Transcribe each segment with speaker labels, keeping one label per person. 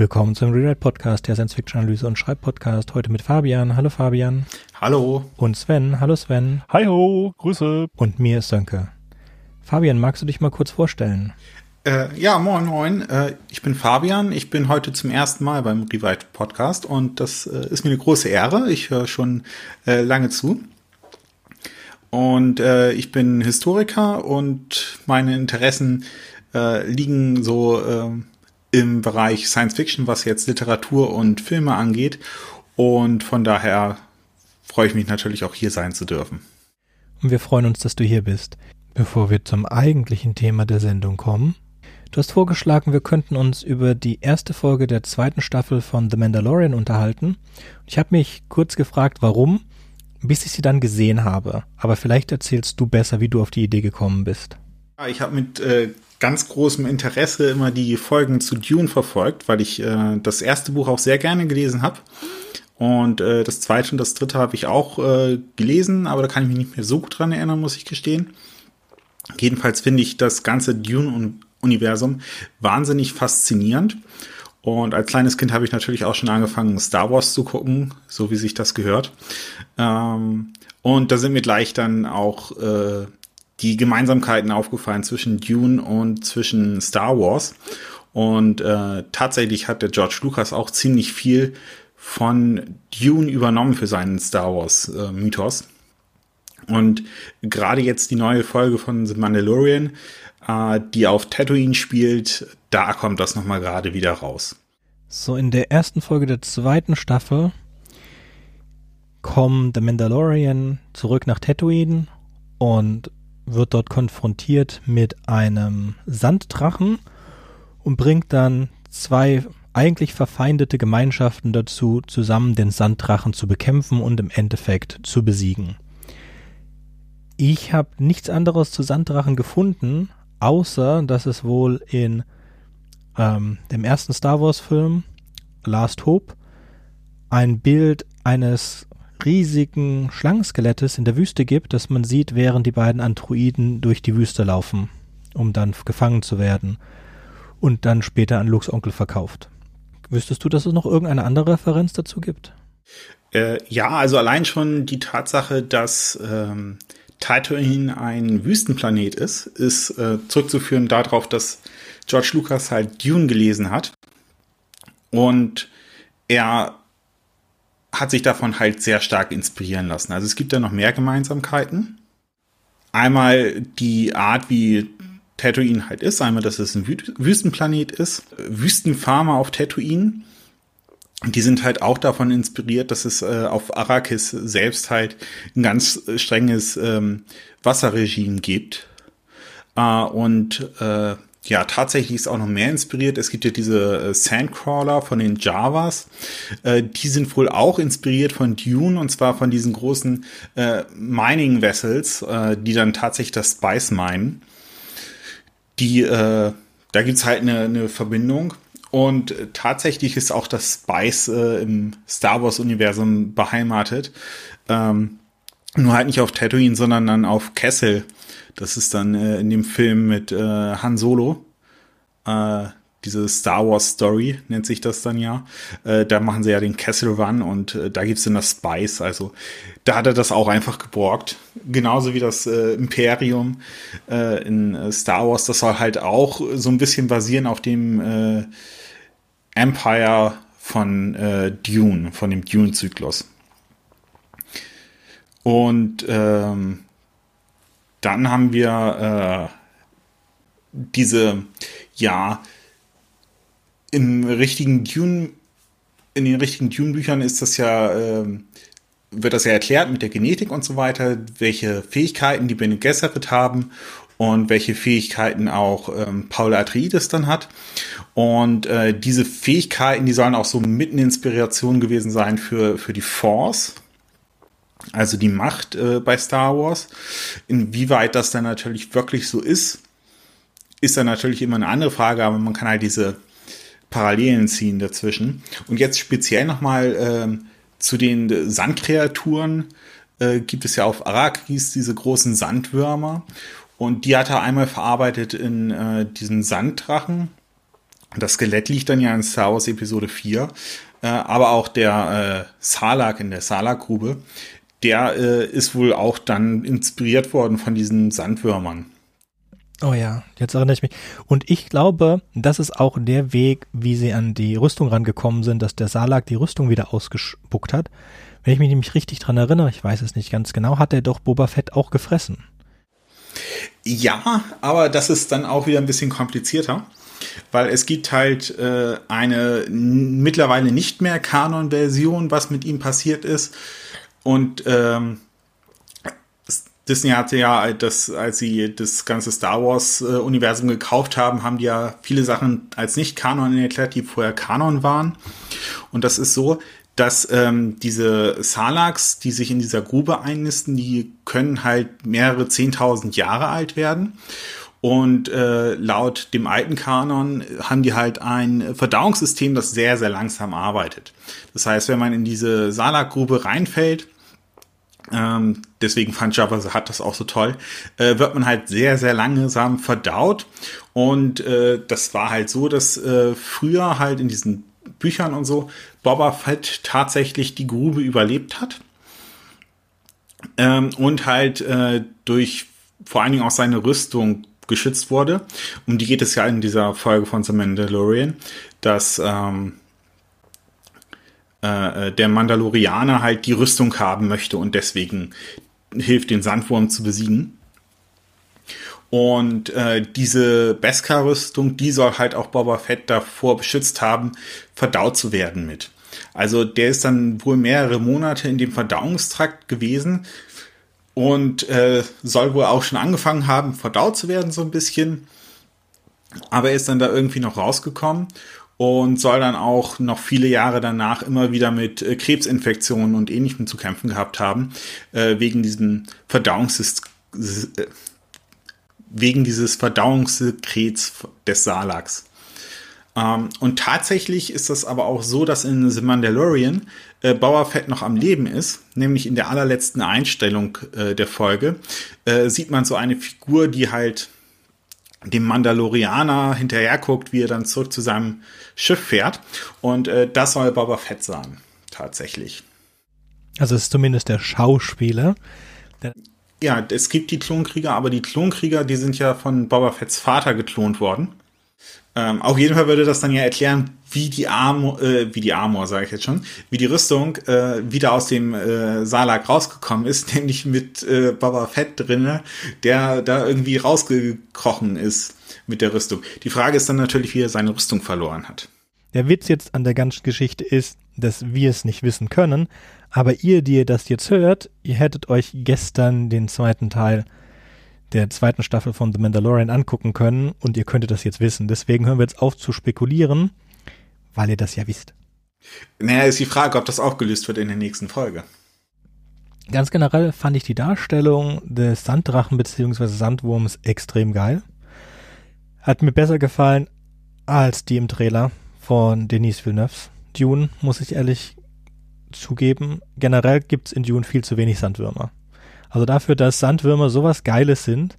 Speaker 1: Willkommen zum Rewrite Podcast, der Science Fiction Analyse und Schreibpodcast. Heute mit Fabian. Hallo Fabian.
Speaker 2: Hallo.
Speaker 1: Und Sven. Hallo Sven.
Speaker 3: Hi ho, Grüße.
Speaker 1: Und mir ist Sönke. Fabian, magst du dich mal kurz vorstellen?
Speaker 2: Äh, ja, moin moin. Äh, ich bin Fabian. Ich bin heute zum ersten Mal beim Rewrite Podcast und das äh, ist mir eine große Ehre. Ich höre schon äh, lange zu. Und äh, ich bin Historiker und meine Interessen äh, liegen so äh, im Bereich Science Fiction, was jetzt Literatur und Filme angeht. Und von daher freue ich mich natürlich auch hier sein zu dürfen.
Speaker 1: Und wir freuen uns, dass du hier bist. Bevor wir zum eigentlichen Thema der Sendung kommen, du hast vorgeschlagen, wir könnten uns über die erste Folge der zweiten Staffel von The Mandalorian unterhalten. Ich habe mich kurz gefragt, warum bis ich sie dann gesehen habe. Aber vielleicht erzählst du besser, wie du auf die Idee gekommen bist.
Speaker 2: Ich habe mit äh, ganz großem Interesse immer die Folgen zu Dune verfolgt, weil ich äh, das erste Buch auch sehr gerne gelesen habe. Und äh, das zweite und das dritte habe ich auch äh, gelesen, aber da kann ich mich nicht mehr so gut dran erinnern, muss ich gestehen. Jedenfalls finde ich das ganze Dune-Universum wahnsinnig faszinierend. Und als kleines Kind habe ich natürlich auch schon angefangen, Star Wars zu gucken, so wie sich das gehört. Ähm, und da sind mir gleich dann auch äh, die Gemeinsamkeiten aufgefallen zwischen Dune und zwischen Star Wars. Und äh, tatsächlich hat der George Lucas auch ziemlich viel von Dune übernommen für seinen Star Wars äh. Und gerade jetzt die neue Folge von The Mandalorian äh, die auf Tatooine spielt, da kommt das nochmal gerade wieder raus.
Speaker 1: So, in der ersten Folge der zweiten Staffel kommt The Mandalorian zurück nach Tatooine und wird dort konfrontiert mit einem Sanddrachen und bringt dann zwei eigentlich verfeindete Gemeinschaften dazu, zusammen den Sanddrachen zu bekämpfen und im Endeffekt zu besiegen. Ich habe nichts anderes zu Sanddrachen gefunden, außer dass es wohl in ähm, dem ersten Star Wars Film Last Hope ein Bild eines riesigen Schlangenskelettes in der Wüste gibt, das man sieht, während die beiden Androiden durch die Wüste laufen, um dann gefangen zu werden und dann später an Lux Onkel verkauft. Wüsstest du, dass es noch irgendeine andere Referenz dazu gibt?
Speaker 2: Äh, ja, also allein schon die Tatsache, dass ähm, Tatooine ein Wüstenplanet ist, ist äh, zurückzuführen darauf, dass George Lucas halt Dune gelesen hat. Und er hat sich davon halt sehr stark inspirieren lassen. Also es gibt da noch mehr Gemeinsamkeiten. Einmal die Art, wie Tatooine halt ist. Einmal, dass es ein Wüstenplanet ist. Wüstenfarmer auf Tatooine die sind halt auch davon inspiriert, dass es äh, auf Arrakis selbst halt ein ganz strenges ähm, Wasserregime gibt. Äh, und äh, ja, tatsächlich ist auch noch mehr inspiriert. Es gibt ja diese äh, Sandcrawler von den Javas. Äh, die sind wohl auch inspiriert von Dune und zwar von diesen großen äh, Mining Vessels, äh, die dann tatsächlich das Spice meinen. Die, äh, da gibt's halt eine, eine Verbindung. Und tatsächlich ist auch das Spice äh, im Star Wars-Universum beheimatet. Ähm, nur halt nicht auf Tatooine, sondern dann auf Kessel. Das ist dann äh, in dem Film mit äh, Han Solo. Äh, diese Star Wars Story nennt sich das dann ja. Äh, da machen sie ja den Kessel Run und äh, da gibt's dann das Spice. Also da hat er das auch einfach geborgt. Genauso wie das äh, Imperium äh, in äh, Star Wars. Das soll halt auch so ein bisschen basieren auf dem äh, Empire von Dune, von dem Dune-Zyklus. Und ähm, dann haben wir äh, diese, ja, im richtigen Dune, in den richtigen Dune-Büchern ist das ja, äh, wird das ja erklärt mit der Genetik und so weiter, welche Fähigkeiten die Bene Gesserit haben und welche Fähigkeiten auch ähm, Paul Atreides dann hat. Und äh, diese Fähigkeiten, die sollen auch so mitten Inspiration gewesen sein für, für die Force. Also die Macht äh, bei Star Wars. Inwieweit das dann natürlich wirklich so ist, ist dann natürlich immer eine andere Frage, aber man kann halt diese Parallelen ziehen dazwischen. Und jetzt speziell nochmal äh, zu den Sandkreaturen äh, gibt es ja auf Arrakis diese großen Sandwürmer. Und die hat er einmal verarbeitet in äh, diesen Sanddrachen. Das Skelett liegt dann ja in Star Wars Episode 4, äh, aber auch der äh, Salak in der Salak-Grube, der äh, ist wohl auch dann inspiriert worden von diesen Sandwürmern.
Speaker 1: Oh ja, jetzt erinnere ich mich. Und ich glaube, das ist auch der Weg, wie sie an die Rüstung rangekommen sind, dass der Salak die Rüstung wieder ausgespuckt hat. Wenn ich mich nämlich richtig dran erinnere, ich weiß es nicht ganz genau, hat er doch Boba Fett auch gefressen.
Speaker 2: Ja, aber das ist dann auch wieder ein bisschen komplizierter, weil es gibt halt äh, eine mittlerweile nicht mehr Kanon-Version, was mit ihm passiert ist. Und ähm, Disney hatte ja, das, als sie das ganze Star Wars-Universum äh, gekauft haben, haben die ja viele Sachen als nicht Kanon erklärt, die vorher Kanon waren. Und das ist so, dass ähm, diese Salaks, die sich in dieser Grube einnisten, die können halt mehrere zehntausend Jahre alt werden. Und äh, laut dem alten Kanon haben die halt ein Verdauungssystem, das sehr, sehr langsam arbeitet. Das heißt, wenn man in diese Salak-Grube reinfällt, ähm, deswegen fand Jabba hat das auch so toll, äh, wird man halt sehr, sehr langsam verdaut. Und äh, das war halt so, dass äh, früher halt in diesen Büchern und so Boba Fett tatsächlich die Grube überlebt hat. Ähm, und halt äh, durch vor allen Dingen auch seine Rüstung geschützt wurde. Um die geht es ja in dieser Folge von The Mandalorian, dass ähm, äh, äh, der Mandalorianer halt die Rüstung haben möchte und deswegen hilft, den Sandwurm zu besiegen. Und äh, diese Beskar-Rüstung, die soll halt auch Boba Fett davor beschützt haben, verdaut zu werden mit. Also der ist dann wohl mehrere Monate in dem Verdauungstrakt gewesen und äh, soll wohl auch schon angefangen haben, verdaut zu werden so ein bisschen. Aber er ist dann da irgendwie noch rausgekommen und soll dann auch noch viele Jahre danach immer wieder mit äh, Krebsinfektionen und ähnlichem zu kämpfen gehabt haben, äh, wegen diesem Verdauungssystem äh, wegen dieses Verdauungssekrets des Salaks. Ähm, und tatsächlich ist das aber auch so, dass in The Mandalorian äh, Boba Fett noch am Leben ist, nämlich in der allerletzten Einstellung äh, der Folge äh, sieht man so eine Figur, die halt dem Mandalorianer hinterher guckt, wie er dann zurück zu seinem Schiff fährt. Und äh, das soll Boba Fett sein, tatsächlich.
Speaker 1: Also es ist zumindest der Schauspieler.
Speaker 2: Der ja, es gibt die Klonkrieger, aber die Klonkrieger, die sind ja von Boba Fetts Vater geklont worden. Ähm, auf jeden Fall würde das dann ja erklären, wie die Armor, äh, wie die Armor, sage ich jetzt schon, wie die Rüstung äh, wieder aus dem äh, Salak rausgekommen ist, nämlich mit äh, Boba Fett drinne, der da irgendwie rausgekrochen ist mit der Rüstung. Die Frage ist dann natürlich, wie er seine Rüstung verloren hat.
Speaker 1: Der Witz jetzt an der ganzen Geschichte ist, dass wir es nicht wissen können, aber ihr, die ihr das jetzt hört, ihr hättet euch gestern den zweiten Teil der zweiten Staffel von The Mandalorian angucken können und ihr könntet das jetzt wissen. Deswegen hören wir jetzt auf zu spekulieren, weil ihr das ja wisst.
Speaker 2: Naja, ist die Frage, ob das aufgelöst wird in der nächsten Folge.
Speaker 1: Ganz generell fand ich die Darstellung des Sanddrachen bzw. Sandwurms extrem geil. Hat mir besser gefallen als die im Trailer von Denise Villeneuve. Dune, muss ich ehrlich zugeben. Generell gibt's in Dune viel zu wenig Sandwürmer. Also dafür, dass Sandwürmer sowas Geiles sind.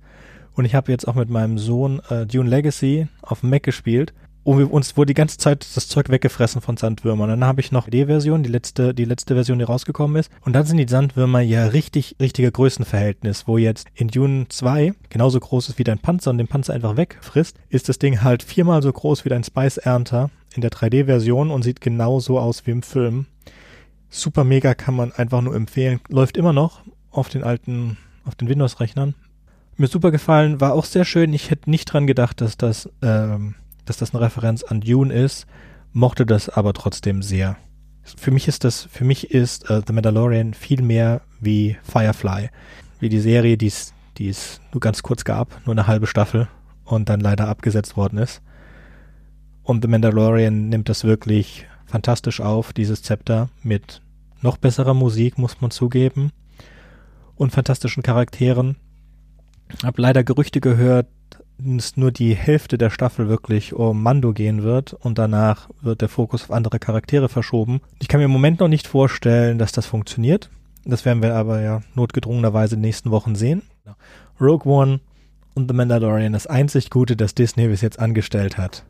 Speaker 1: Und ich habe jetzt auch mit meinem Sohn äh, Dune Legacy auf dem Mac gespielt. Und uns wurde die ganze Zeit das Zeug weggefressen von Sandwürmern. Dann habe ich noch die Version, die letzte, die letzte Version, die rausgekommen ist. Und dann sind die Sandwürmer ja richtig, richtiger Größenverhältnis, wo jetzt in Dune 2 genauso groß ist wie dein Panzer und den Panzer einfach wegfrisst, ist das Ding halt viermal so groß wie dein Spice Ernter in der 3D-Version und sieht genauso aus wie im Film. Super mega kann man einfach nur empfehlen. Läuft immer noch auf den alten, auf den Windows-Rechnern. Mir super gefallen, war auch sehr schön. Ich hätte nicht dran gedacht, dass das, ähm, dass das eine Referenz an Dune ist, mochte das aber trotzdem sehr. Für mich ist das, für mich ist äh, The Mandalorian viel mehr wie Firefly, wie die Serie, die es, die es nur ganz kurz gab, nur eine halbe Staffel und dann leider abgesetzt worden ist. Und The Mandalorian nimmt das wirklich fantastisch auf, dieses Zepter, mit noch besserer Musik, muss man zugeben, und fantastischen Charakteren. Hab leider Gerüchte gehört, dass nur die Hälfte der Staffel wirklich um Mando gehen wird und danach wird der Fokus auf andere Charaktere verschoben. Ich kann mir im Moment noch nicht vorstellen, dass das funktioniert. Das werden wir aber ja notgedrungenerweise in den nächsten Wochen sehen. Rogue One und The Mandalorian, das einzig Gute, das Disney bis jetzt angestellt hat.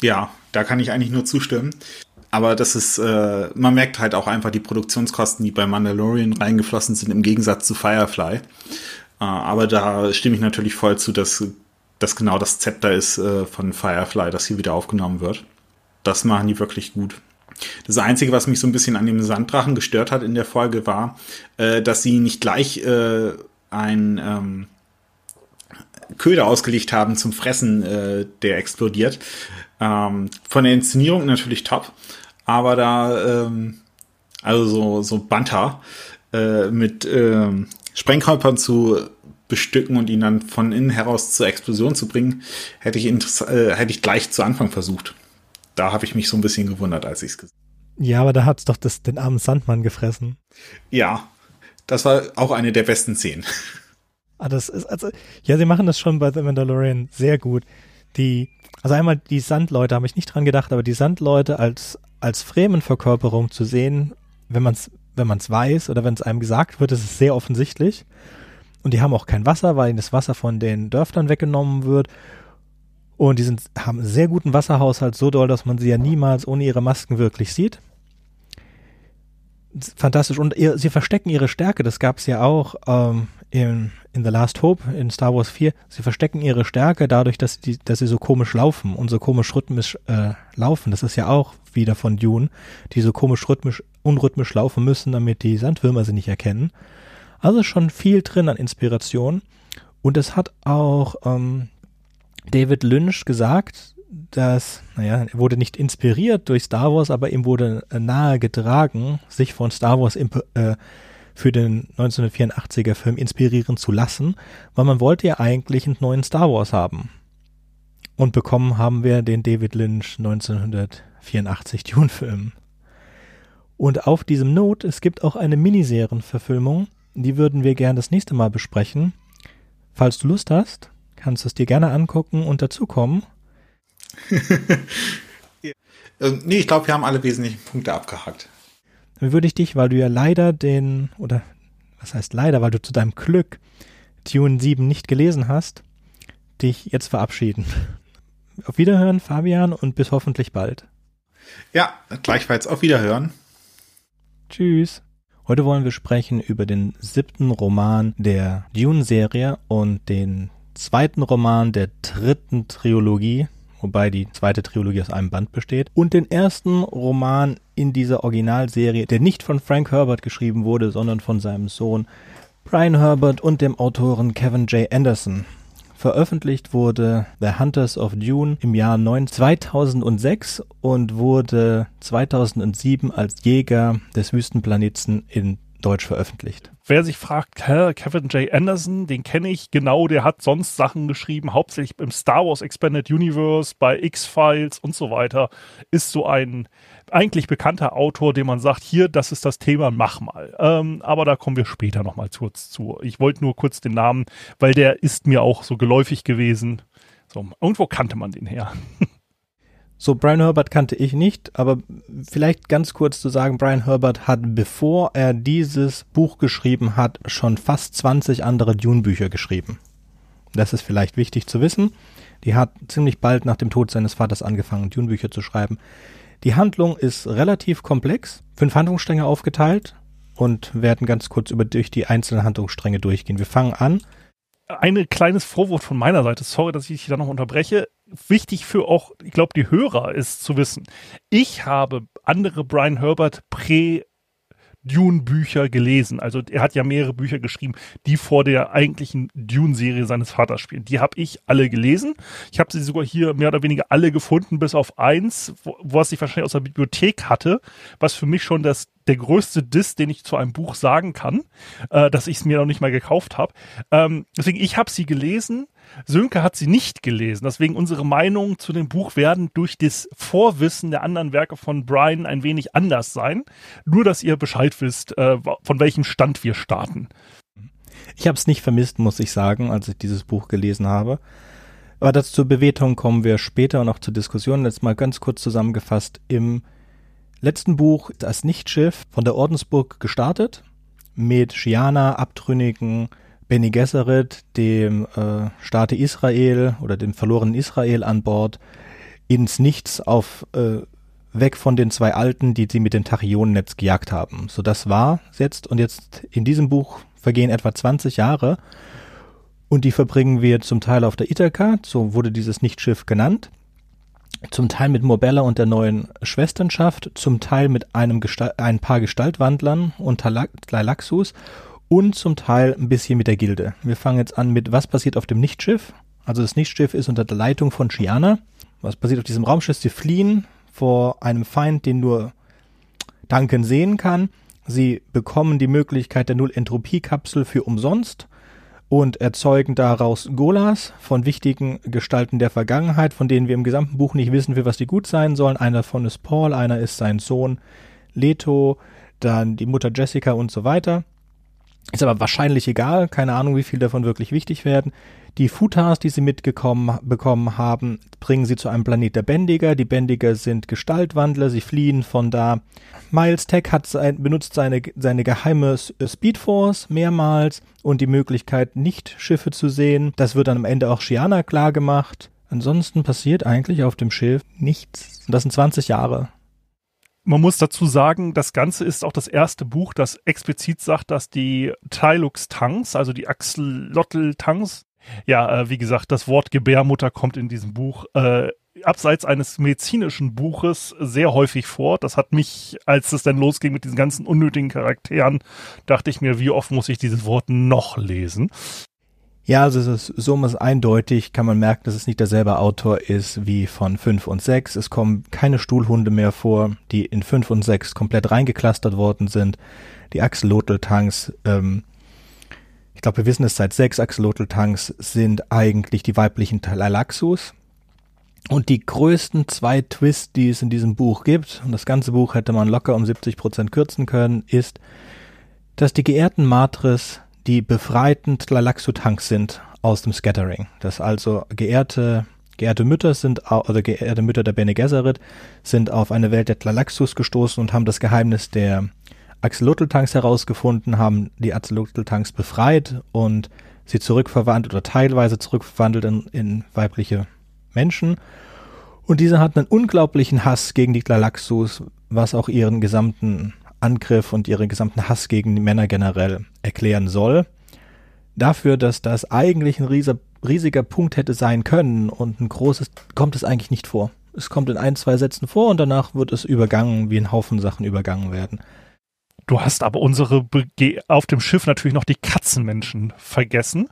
Speaker 2: Ja, da kann ich eigentlich nur zustimmen. Aber das ist, äh, man merkt halt auch einfach die Produktionskosten, die bei Mandalorian reingeflossen sind, im Gegensatz zu Firefly. Äh, aber da stimme ich natürlich voll zu, dass das genau das Zepter ist äh, von Firefly, das hier wieder aufgenommen wird. Das machen die wirklich gut. Das Einzige, was mich so ein bisschen an dem Sanddrachen gestört hat in der Folge, war, äh, dass sie nicht gleich ein ähm, Köder ausgelegt haben zum Fressen, der explodiert. Ähm, von der Inszenierung natürlich top, aber da, ähm, also so, so Banter mit Sprengkörpern zu bestücken und ihn dann von innen heraus zur Explosion zu bringen, hätte ich, äh, hätte ich gleich zu Anfang versucht. Da habe ich mich so ein bisschen gewundert, als ich es gesehen
Speaker 1: habe. Ja, aber da hat's doch das, den armen Sandmann gefressen.
Speaker 2: Ja, das war auch eine der besten Szenen.
Speaker 1: Ah, das ist, also, ja, sie machen das schon bei The Mandalorian sehr gut. Die, also einmal die Sandleute, habe ich nicht dran gedacht, aber die Sandleute als, als Fremenverkörperung zu sehen, wenn man es wenn man's weiß oder wenn es einem gesagt wird, ist es sehr offensichtlich. Und die haben auch kein Wasser, weil ihnen das Wasser von den Dörfern weggenommen wird. Und die sind, haben einen sehr guten Wasserhaushalt, so doll, dass man sie ja niemals ohne ihre Masken wirklich sieht. Fantastisch. Und ihr, sie verstecken ihre Stärke, das gab es ja auch ähm, in, in The Last Hope in Star Wars 4. Sie verstecken ihre Stärke dadurch, dass, die, dass sie so komisch laufen und so komisch rhythmisch äh, laufen. Das ist ja auch wieder von Dune, die so komisch rhythmisch, unrhythmisch laufen müssen, damit die Sandwürmer sie nicht erkennen. Also schon viel drin an Inspiration. Und es hat auch ähm, David Lynch gesagt, dass, naja, er wurde nicht inspiriert durch Star Wars, aber ihm wurde äh, nahe getragen, sich von Star Wars äh, für den 1984er Film inspirieren zu lassen, weil man wollte ja eigentlich einen neuen Star Wars haben. Und bekommen haben wir den David Lynch 1984 Dune-Film. Und auf diesem Note, es gibt auch eine Miniserienverfilmung, die würden wir gern das nächste Mal besprechen. Falls du Lust hast, kannst du es dir gerne angucken und dazukommen.
Speaker 2: ähm, nee, ich glaube, wir haben alle wesentlichen Punkte abgehakt.
Speaker 1: Dann würde ich dich, weil du ja leider den, oder was heißt leider, weil du zu deinem Glück Tune 7 nicht gelesen hast, dich jetzt verabschieden. Auf Wiederhören, Fabian, und bis hoffentlich bald.
Speaker 2: Ja, gleichfalls auf Wiederhören.
Speaker 1: Tschüss. Heute wollen wir sprechen über den siebten Roman der Dune-Serie und den zweiten Roman der dritten Trilogie, wobei die zweite Trilogie aus einem Band besteht, und den ersten Roman in dieser Originalserie, der nicht von Frank Herbert geschrieben wurde, sondern von seinem Sohn Brian Herbert und dem Autoren Kevin J. Anderson. Veröffentlicht wurde The Hunters of Dune im Jahr 9 2006 und wurde 2007 als Jäger des Wüstenplaneten in Deutsch veröffentlicht.
Speaker 3: Wer sich fragt, Kevin J. Anderson, den kenne ich genau, der hat sonst Sachen geschrieben, hauptsächlich im Star Wars Expanded Universe, bei X-Files und so weiter, ist so ein eigentlich bekannter Autor, dem man sagt, hier, das ist das Thema, mach mal. Ähm, aber da kommen wir später nochmal kurz zu. Ich wollte nur kurz den Namen, weil der ist mir auch so geläufig gewesen. So, irgendwo kannte man den her.
Speaker 1: So, Brian Herbert kannte ich nicht, aber vielleicht ganz kurz zu sagen, Brian Herbert hat, bevor er dieses Buch geschrieben hat, schon fast 20 andere Dune-Bücher geschrieben. Das ist vielleicht wichtig zu wissen. Die hat ziemlich bald nach dem Tod seines Vaters angefangen, Dune-Bücher zu schreiben. Die Handlung ist relativ komplex, fünf Handlungsstränge aufgeteilt und werden ganz kurz über durch die einzelnen Handlungsstränge durchgehen. Wir fangen an.
Speaker 3: Ein kleines Vorwort von meiner Seite, sorry, dass ich dich da noch unterbreche. Wichtig für auch, ich glaube, die Hörer ist zu wissen. Ich habe andere Brian Herbert Prä- Dune-Bücher gelesen. Also er hat ja mehrere Bücher geschrieben, die vor der eigentlichen Dune-Serie seines Vaters spielen. Die habe ich alle gelesen. Ich habe sie sogar hier mehr oder weniger alle gefunden, bis auf eins, wo, was ich wahrscheinlich aus der Bibliothek hatte, was für mich schon das der größte Diss, den ich zu einem Buch sagen kann, äh, dass ich es mir noch nicht mal gekauft habe. Ähm, deswegen, ich habe sie gelesen Sönke hat sie nicht gelesen. Deswegen unsere Meinungen zu dem Buch werden durch das Vorwissen der anderen Werke von Brian ein wenig anders sein. Nur, dass ihr Bescheid wisst, äh, von welchem Stand wir starten.
Speaker 1: Ich habe es nicht vermisst, muss ich sagen, als ich dieses Buch gelesen habe. Aber das zur Bewertung kommen wir später und auch zur Diskussion. Jetzt mal ganz kurz zusammengefasst. Im letzten Buch das Nichtschiff von der Ordensburg gestartet mit Shiana, Abtrünnigen, Benny Gesserit, dem äh, Staate Israel oder dem verlorenen Israel an Bord, ins Nichts auf äh, weg von den zwei Alten, die sie mit dem Tachyonennetz gejagt haben. So das war jetzt und jetzt in diesem Buch vergehen etwa 20 Jahre und die verbringen wir zum Teil auf der Ithaka, so wurde dieses Nichtschiff genannt, zum Teil mit Morbella und der neuen Schwesternschaft, zum Teil mit einem Gestalt, ein paar Gestaltwandlern und Tleilaxus und zum Teil ein bisschen mit der Gilde. Wir fangen jetzt an mit, was passiert auf dem Nichtschiff. Also das Nichtschiff ist unter der Leitung von Shiana. Was passiert auf diesem Raumschiff? Sie fliehen vor einem Feind, den nur Duncan sehen kann. Sie bekommen die Möglichkeit der Null-Entropie-Kapsel für umsonst und erzeugen daraus Golas von wichtigen Gestalten der Vergangenheit, von denen wir im gesamten Buch nicht wissen, für was die gut sein sollen. Einer davon ist Paul, einer ist sein Sohn Leto, dann die Mutter Jessica und so weiter. Ist aber wahrscheinlich egal, keine Ahnung, wie viel davon wirklich wichtig werden. Die Futas, die sie mitgekommen bekommen haben, bringen sie zu einem Planet der Bändiger. Die Bändiger sind Gestaltwandler, sie fliehen von da. Miles Tech hat sein, benutzt seine, seine geheime Speedforce mehrmals und die Möglichkeit, nicht Schiffe zu sehen. Das wird dann am Ende auch Shiana klar gemacht. Ansonsten passiert eigentlich auf dem Schiff nichts. Das sind 20 Jahre.
Speaker 3: Man muss dazu sagen, das Ganze ist auch das erste Buch, das explizit sagt, dass die Tylux-Tanks, also die Axolotl-Tanks, ja, äh, wie gesagt, das Wort Gebärmutter kommt in diesem Buch äh, abseits eines medizinischen Buches sehr häufig vor. Das hat mich, als es dann losging mit diesen ganzen unnötigen Charakteren, dachte ich mir, wie oft muss ich dieses Wort noch lesen?
Speaker 1: Ja, also es ist so ist eindeutig, kann man merken, dass es nicht derselbe Autor ist wie von 5 und 6. Es kommen keine Stuhlhunde mehr vor, die in 5 und 6 komplett reingeklustert worden sind. Die Axolotl-Tanks ähm, ich glaube, wir wissen es seit sechs Axolotl-Tanks sind eigentlich die weiblichen Talaxus. Und die größten zwei Twists, die es in diesem Buch gibt, und das ganze Buch hätte man locker um 70 Prozent kürzen können, ist, dass die geehrten Matris die befreiten Tlalaxu-Tanks sind aus dem Scattering. Dass also geehrte, geehrte Mütter sind, oder geehrte Mütter der Bene Gesserit sind auf eine Welt der Tlalaxus gestoßen und haben das Geheimnis der Axolotl-Tanks herausgefunden, haben die Axolotl-Tanks befreit und sie zurückverwandelt oder teilweise zurückverwandelt in, in weibliche Menschen. Und diese hatten einen unglaublichen Hass gegen die Glalaxus, was auch ihren gesamten Angriff und ihren gesamten Hass gegen die Männer generell erklären soll. Dafür, dass das eigentlich ein riesiger, riesiger Punkt hätte sein können und ein großes, kommt es eigentlich nicht vor. Es kommt in ein, zwei Sätzen vor und danach wird es übergangen, wie ein Haufen Sachen übergangen werden.
Speaker 3: Du hast aber unsere Bege auf dem Schiff natürlich noch die Katzenmenschen vergessen,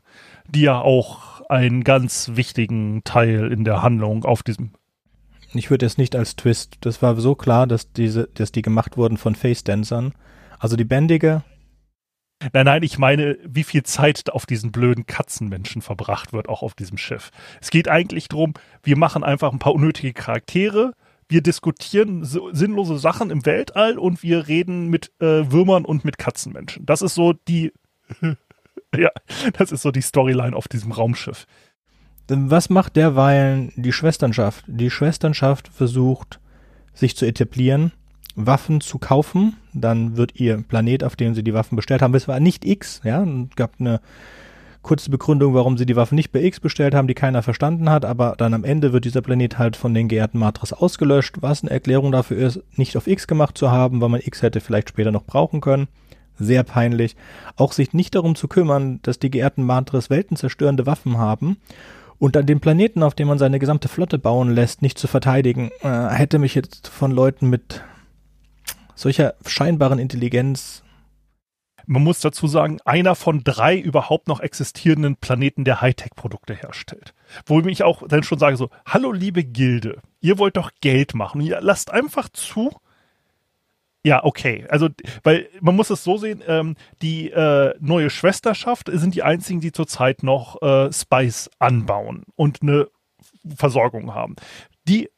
Speaker 3: die ja auch einen ganz wichtigen Teil in der Handlung auf diesem.
Speaker 1: Ich würde es nicht als Twist. Das war so klar, dass diese, dass die gemacht wurden von Face-Dancern. Also die Bändige.
Speaker 3: Nein, nein, ich meine, wie viel Zeit auf diesen blöden Katzenmenschen verbracht wird, auch auf diesem Schiff. Es geht eigentlich darum, wir machen einfach ein paar unnötige Charaktere, wir diskutieren so sinnlose Sachen im Weltall und wir reden mit äh, Würmern und mit Katzenmenschen. Das ist so die, ja, das ist so die Storyline auf diesem Raumschiff.
Speaker 1: Was macht derweilen die Schwesternschaft? Die Schwesternschaft versucht, sich zu etablieren, Waffen zu kaufen. Dann wird ihr Planet, auf dem sie die Waffen bestellt haben, es war nicht X, ja, gab eine kurze Begründung, warum sie die Waffen nicht bei X bestellt haben, die keiner verstanden hat, aber dann am Ende wird dieser Planet halt von den geehrten Matris ausgelöscht, was eine Erklärung dafür ist, nicht auf X gemacht zu haben, weil man X hätte vielleicht später noch brauchen können. Sehr peinlich. Auch sich nicht darum zu kümmern, dass die geehrten Matris weltenzerstörende Waffen haben und dann den Planeten, auf dem man seine gesamte Flotte bauen lässt, nicht zu verteidigen, äh, hätte mich jetzt von Leuten mit solcher scheinbaren Intelligenz
Speaker 3: man muss dazu sagen, einer von drei überhaupt noch existierenden Planeten, der Hightech-Produkte herstellt. Wo ich auch dann schon sage so, hallo liebe Gilde, ihr wollt doch Geld machen. Ihr lasst einfach zu. Ja, okay. Also, weil man muss es so sehen, ähm, die äh, neue Schwesterschaft sind die einzigen, die zurzeit noch äh, Spice anbauen und eine Versorgung haben. Die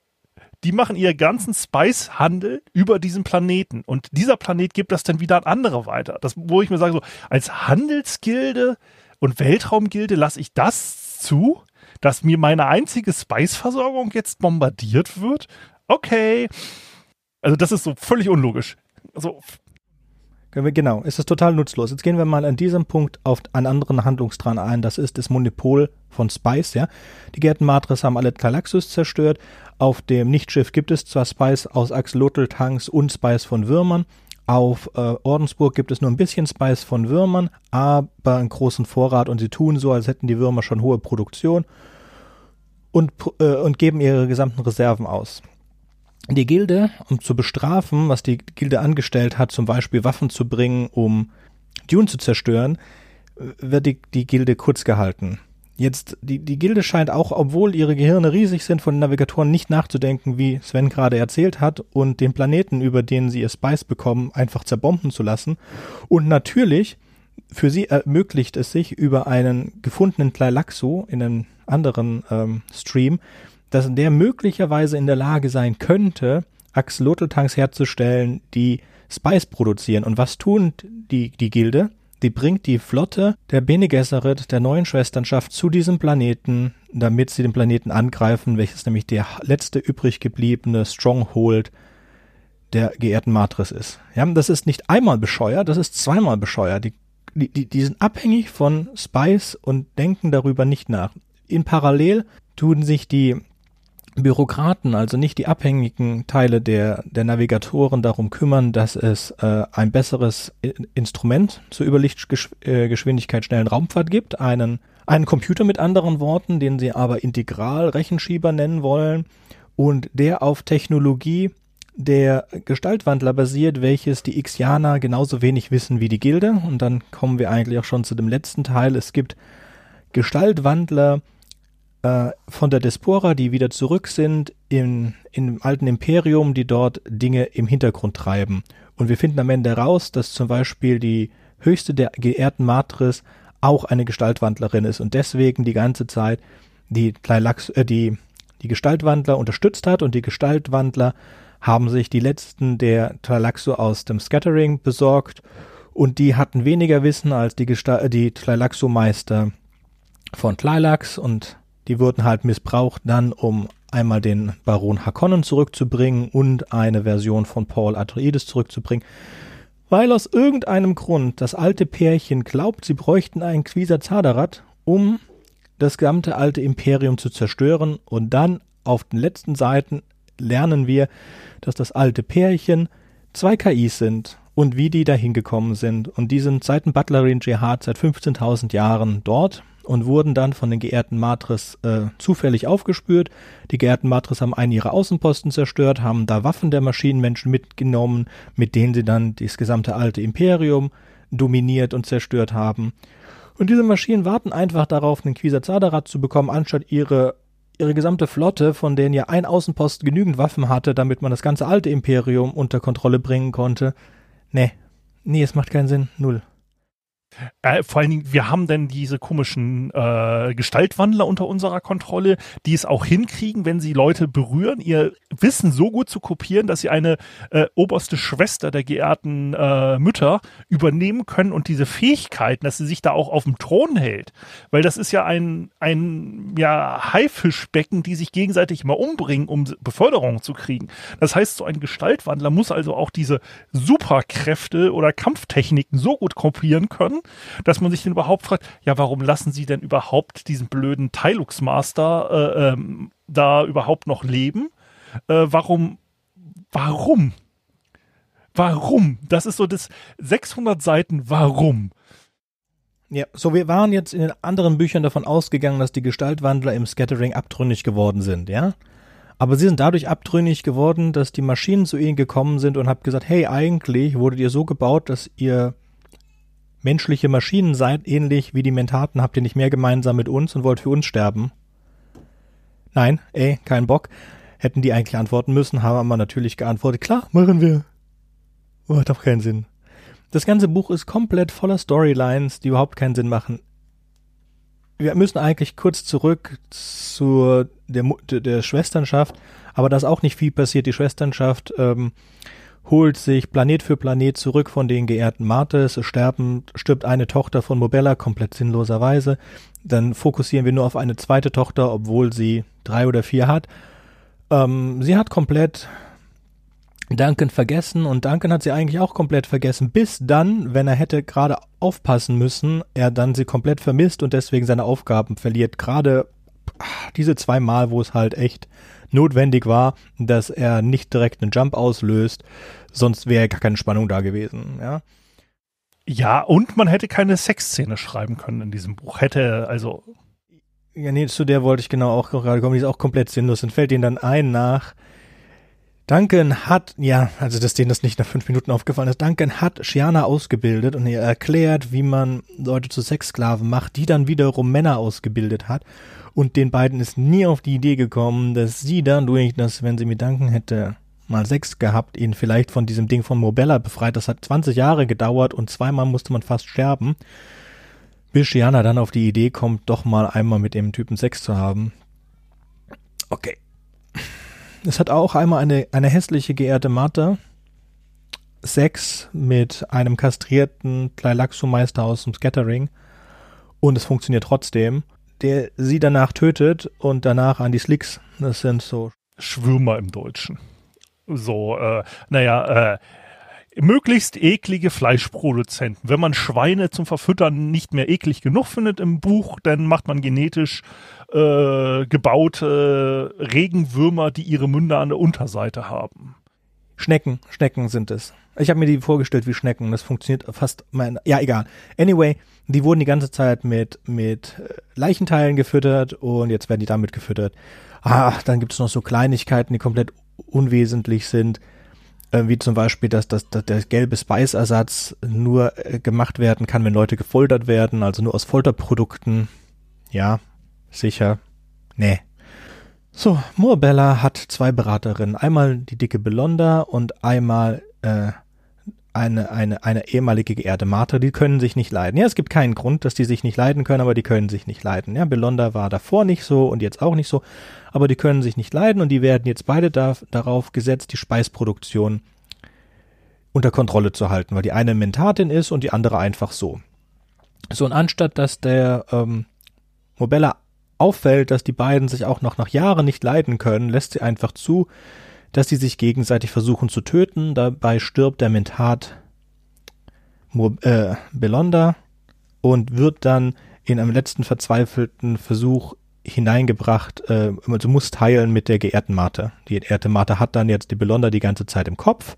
Speaker 3: die machen ihren ganzen Spice-Handel über diesen Planeten. Und dieser Planet gibt das dann wieder an andere weiter. Das, wo ich mir sage, so, als Handelsgilde und Weltraumgilde lasse ich das zu, dass mir meine einzige Spice-Versorgung jetzt bombardiert wird? Okay. Also, das ist so völlig unlogisch. Also,
Speaker 1: Genau, es ist total nutzlos. Jetzt gehen wir mal an diesem Punkt auf einen anderen Handlungsstrang ein. Das ist das Monopol von Spice, ja. Die Gärten Matris haben alle Tleilaxus zerstört. Auf dem Nichtschiff gibt es zwar Spice aus Axolotl-Tanks und Spice von Würmern. Auf äh, Ordensburg gibt es nur ein bisschen Spice von Würmern, aber einen großen Vorrat und sie tun so, als hätten die Würmer schon hohe Produktion und, äh, und geben ihre gesamten Reserven aus die Gilde, um zu bestrafen, was die Gilde angestellt hat, zum Beispiel Waffen zu bringen, um Dune zu zerstören, wird die, die Gilde kurz gehalten. Jetzt, die, die Gilde scheint auch, obwohl ihre Gehirne riesig sind, von den Navigatoren nicht nachzudenken, wie Sven gerade erzählt hat, und den Planeten, über den sie ihr Spice bekommen, einfach zerbomben zu lassen. Und natürlich, für sie ermöglicht es sich, über einen gefundenen Tleilaxo in einem anderen ähm, Stream dass der möglicherweise in der Lage sein könnte, Axolotl-Tanks herzustellen, die Spice produzieren. Und was tun die, die Gilde? Die bringt die Flotte der Bene Gesserit, der neuen Schwesternschaft, zu diesem Planeten, damit sie den Planeten angreifen, welches nämlich der letzte übrig gebliebene Stronghold der geehrten Matris ist. Ja, das ist nicht einmal bescheuert, das ist zweimal bescheuert. Die, die, die sind abhängig von Spice und denken darüber nicht nach. In Parallel tun sich die Bürokraten, also nicht die abhängigen Teile der, der Navigatoren darum kümmern, dass es äh, ein besseres Instrument zur Überlichtgeschwindigkeit schnellen Raumfahrt gibt, einen, einen Computer mit anderen Worten, den sie aber Integral Rechenschieber nennen wollen und der auf Technologie der Gestaltwandler basiert, welches die Ixianer genauso wenig wissen wie die Gilde. Und dann kommen wir eigentlich auch schon zu dem letzten Teil. Es gibt Gestaltwandler, äh, von der Diaspora, die wieder zurück sind in, im alten Imperium, die dort Dinge im Hintergrund treiben. Und wir finden am Ende heraus, dass zum Beispiel die höchste der geehrten Matris auch eine Gestaltwandlerin ist und deswegen die ganze Zeit die, Tleilax, äh, die, die Gestaltwandler unterstützt hat. Und die Gestaltwandler haben sich die letzten der Tleilaxo aus dem Scattering besorgt. Und die hatten weniger Wissen als die, die Tleilaxo-Meister von Tleilax und die wurden halt missbraucht dann, um einmal den Baron Harkonnen zurückzubringen und eine Version von Paul Atreides zurückzubringen. Weil aus irgendeinem Grund das alte Pärchen glaubt, sie bräuchten einen Quisa Zadarat, um das gesamte alte Imperium zu zerstören und dann auf den letzten Seiten lernen wir, dass das alte Pärchen zwei KIs sind und wie die dahin gekommen sind. Und die sind seit dem Butlerin Jihad seit 15.000 Jahren dort und wurden dann von den geehrten Matris äh, zufällig aufgespürt. Die geehrten Matris haben einen ihrer Außenposten zerstört, haben da Waffen der Maschinenmenschen mitgenommen, mit denen sie dann das gesamte alte Imperium dominiert und zerstört haben. Und diese Maschinen warten einfach darauf, einen Quisazadarat zu bekommen, anstatt ihre ihre gesamte Flotte, von denen ja ein Außenposten genügend Waffen hatte, damit man das ganze alte Imperium unter Kontrolle bringen konnte. Nee, nee, es macht keinen Sinn. Null.
Speaker 3: Äh, vor allen Dingen, wir haben denn diese komischen äh, Gestaltwandler unter unserer Kontrolle, die es auch hinkriegen, wenn sie Leute berühren, ihr Wissen so gut zu kopieren, dass sie eine äh, oberste Schwester der geehrten äh, Mütter übernehmen können und diese Fähigkeiten, dass sie sich da auch auf dem Thron hält. Weil das ist ja ein, ein ja, Haifischbecken, die sich gegenseitig immer umbringen, um Beförderung zu kriegen. Das heißt, so ein Gestaltwandler muss also auch diese Superkräfte oder Kampftechniken so gut kopieren können, dass man sich dann überhaupt fragt, ja, warum lassen sie denn überhaupt diesen blöden Tilux Master äh, ähm, da überhaupt noch leben? Äh, warum, warum? Warum? Das ist so das 600 Seiten Warum.
Speaker 1: Ja, so wir waren jetzt in den anderen Büchern davon ausgegangen, dass die Gestaltwandler im Scattering abtrünnig geworden sind, ja? Aber sie sind dadurch abtrünnig geworden, dass die Maschinen zu ihnen gekommen sind und haben gesagt, hey, eigentlich wurdet ihr so gebaut, dass ihr menschliche Maschinen seid, ähnlich wie die Mentaten, habt ihr nicht mehr gemeinsam mit uns und wollt für uns sterben? Nein, ey, kein Bock. Hätten die eigentlich antworten müssen, haben wir natürlich geantwortet, klar, machen wir. Oh, hat doch keinen Sinn. Das ganze Buch ist komplett voller Storylines, die überhaupt keinen Sinn machen. Wir müssen eigentlich kurz zurück zur der, der Schwesternschaft, aber da ist auch nicht viel passiert. Die Schwesternschaft ähm, holt sich Planet für Planet zurück von den geehrten Martes, es sterben, stirbt eine Tochter von Mobella komplett sinnloserweise. Dann fokussieren wir nur auf eine zweite Tochter, obwohl sie drei oder vier hat. Ähm, sie hat komplett Duncan vergessen und Duncan hat sie eigentlich auch komplett vergessen, bis dann, wenn er hätte gerade aufpassen müssen, er dann sie komplett vermisst und deswegen seine Aufgaben verliert. Gerade diese zwei Mal, wo es halt echt notwendig war, dass er nicht direkt einen Jump auslöst, sonst wäre gar keine Spannung da gewesen, ja.
Speaker 3: Ja, und man hätte keine Sexszene schreiben können in diesem Buch. Hätte, also.
Speaker 1: Ja, nee, zu der wollte ich genau auch gerade kommen. Die ist auch komplett sinnlos. Und fällt ihnen dann ein nach. Duncan hat, ja, also dass denen das nicht nach fünf Minuten aufgefallen ist, Duncan hat Shiana ausgebildet und ihr erklärt, wie man Leute zu Sexsklaven macht, die dann wiederum Männer ausgebildet hat. Und den beiden ist nie auf die Idee gekommen, dass sie dann durch das, wenn sie mit Duncan hätte mal Sex gehabt, ihn vielleicht von diesem Ding von Mobella befreit. Das hat 20 Jahre gedauert und zweimal musste man fast sterben, bis Shiana dann auf die Idee kommt, doch mal einmal mit dem Typen Sex zu haben. Okay. Es hat auch einmal eine, eine hässliche geehrte Martha Sex mit einem kastrierten Tleilaxo-Meister aus dem Scattering und es funktioniert trotzdem, der sie danach tötet und danach an die Slicks. Das sind so
Speaker 3: Schwürmer im Deutschen so, äh, naja, äh, möglichst eklige Fleischproduzenten. Wenn man Schweine zum Verfüttern nicht mehr eklig genug findet im Buch, dann macht man genetisch äh, gebaute Regenwürmer, die ihre Münder an der Unterseite haben.
Speaker 1: Schnecken, Schnecken sind es. Ich habe mir die vorgestellt wie Schnecken. Das funktioniert fast. Mein, ja, egal. Anyway, die wurden die ganze Zeit mit mit äh, Leichenteilen gefüttert und jetzt werden die damit gefüttert. Ah, dann gibt es noch so Kleinigkeiten, die komplett unwesentlich sind, äh, wie zum Beispiel, dass, dass, dass der gelbe Spice-Ersatz nur äh, gemacht werden kann, wenn Leute gefoltert werden, also nur aus Folterprodukten. Ja, sicher. Nee. So, Murbella hat zwei Beraterinnen. Einmal die dicke Belonda und einmal äh, eine, eine, eine ehemalige geehrte Martha, die können sich nicht leiden. Ja, es gibt keinen Grund, dass die sich nicht leiden können, aber die können sich nicht leiden. Ja, Belonda war davor nicht so und jetzt auch nicht so, aber die können sich nicht leiden und die werden jetzt beide da, darauf gesetzt, die Speisproduktion unter Kontrolle zu halten, weil die eine Mentatin ist und die andere einfach so. So, und anstatt dass der ähm, Mobella auffällt, dass die beiden sich auch noch nach Jahren nicht leiden können, lässt sie einfach zu, dass sie sich gegenseitig versuchen zu töten. Dabei stirbt der Mentat äh, Belonda und wird dann in einem letzten verzweifelten Versuch hineingebracht, äh, du musst heilen mit der geehrten Mate. Die geehrte Mate hat dann jetzt die Belonda die ganze Zeit im Kopf.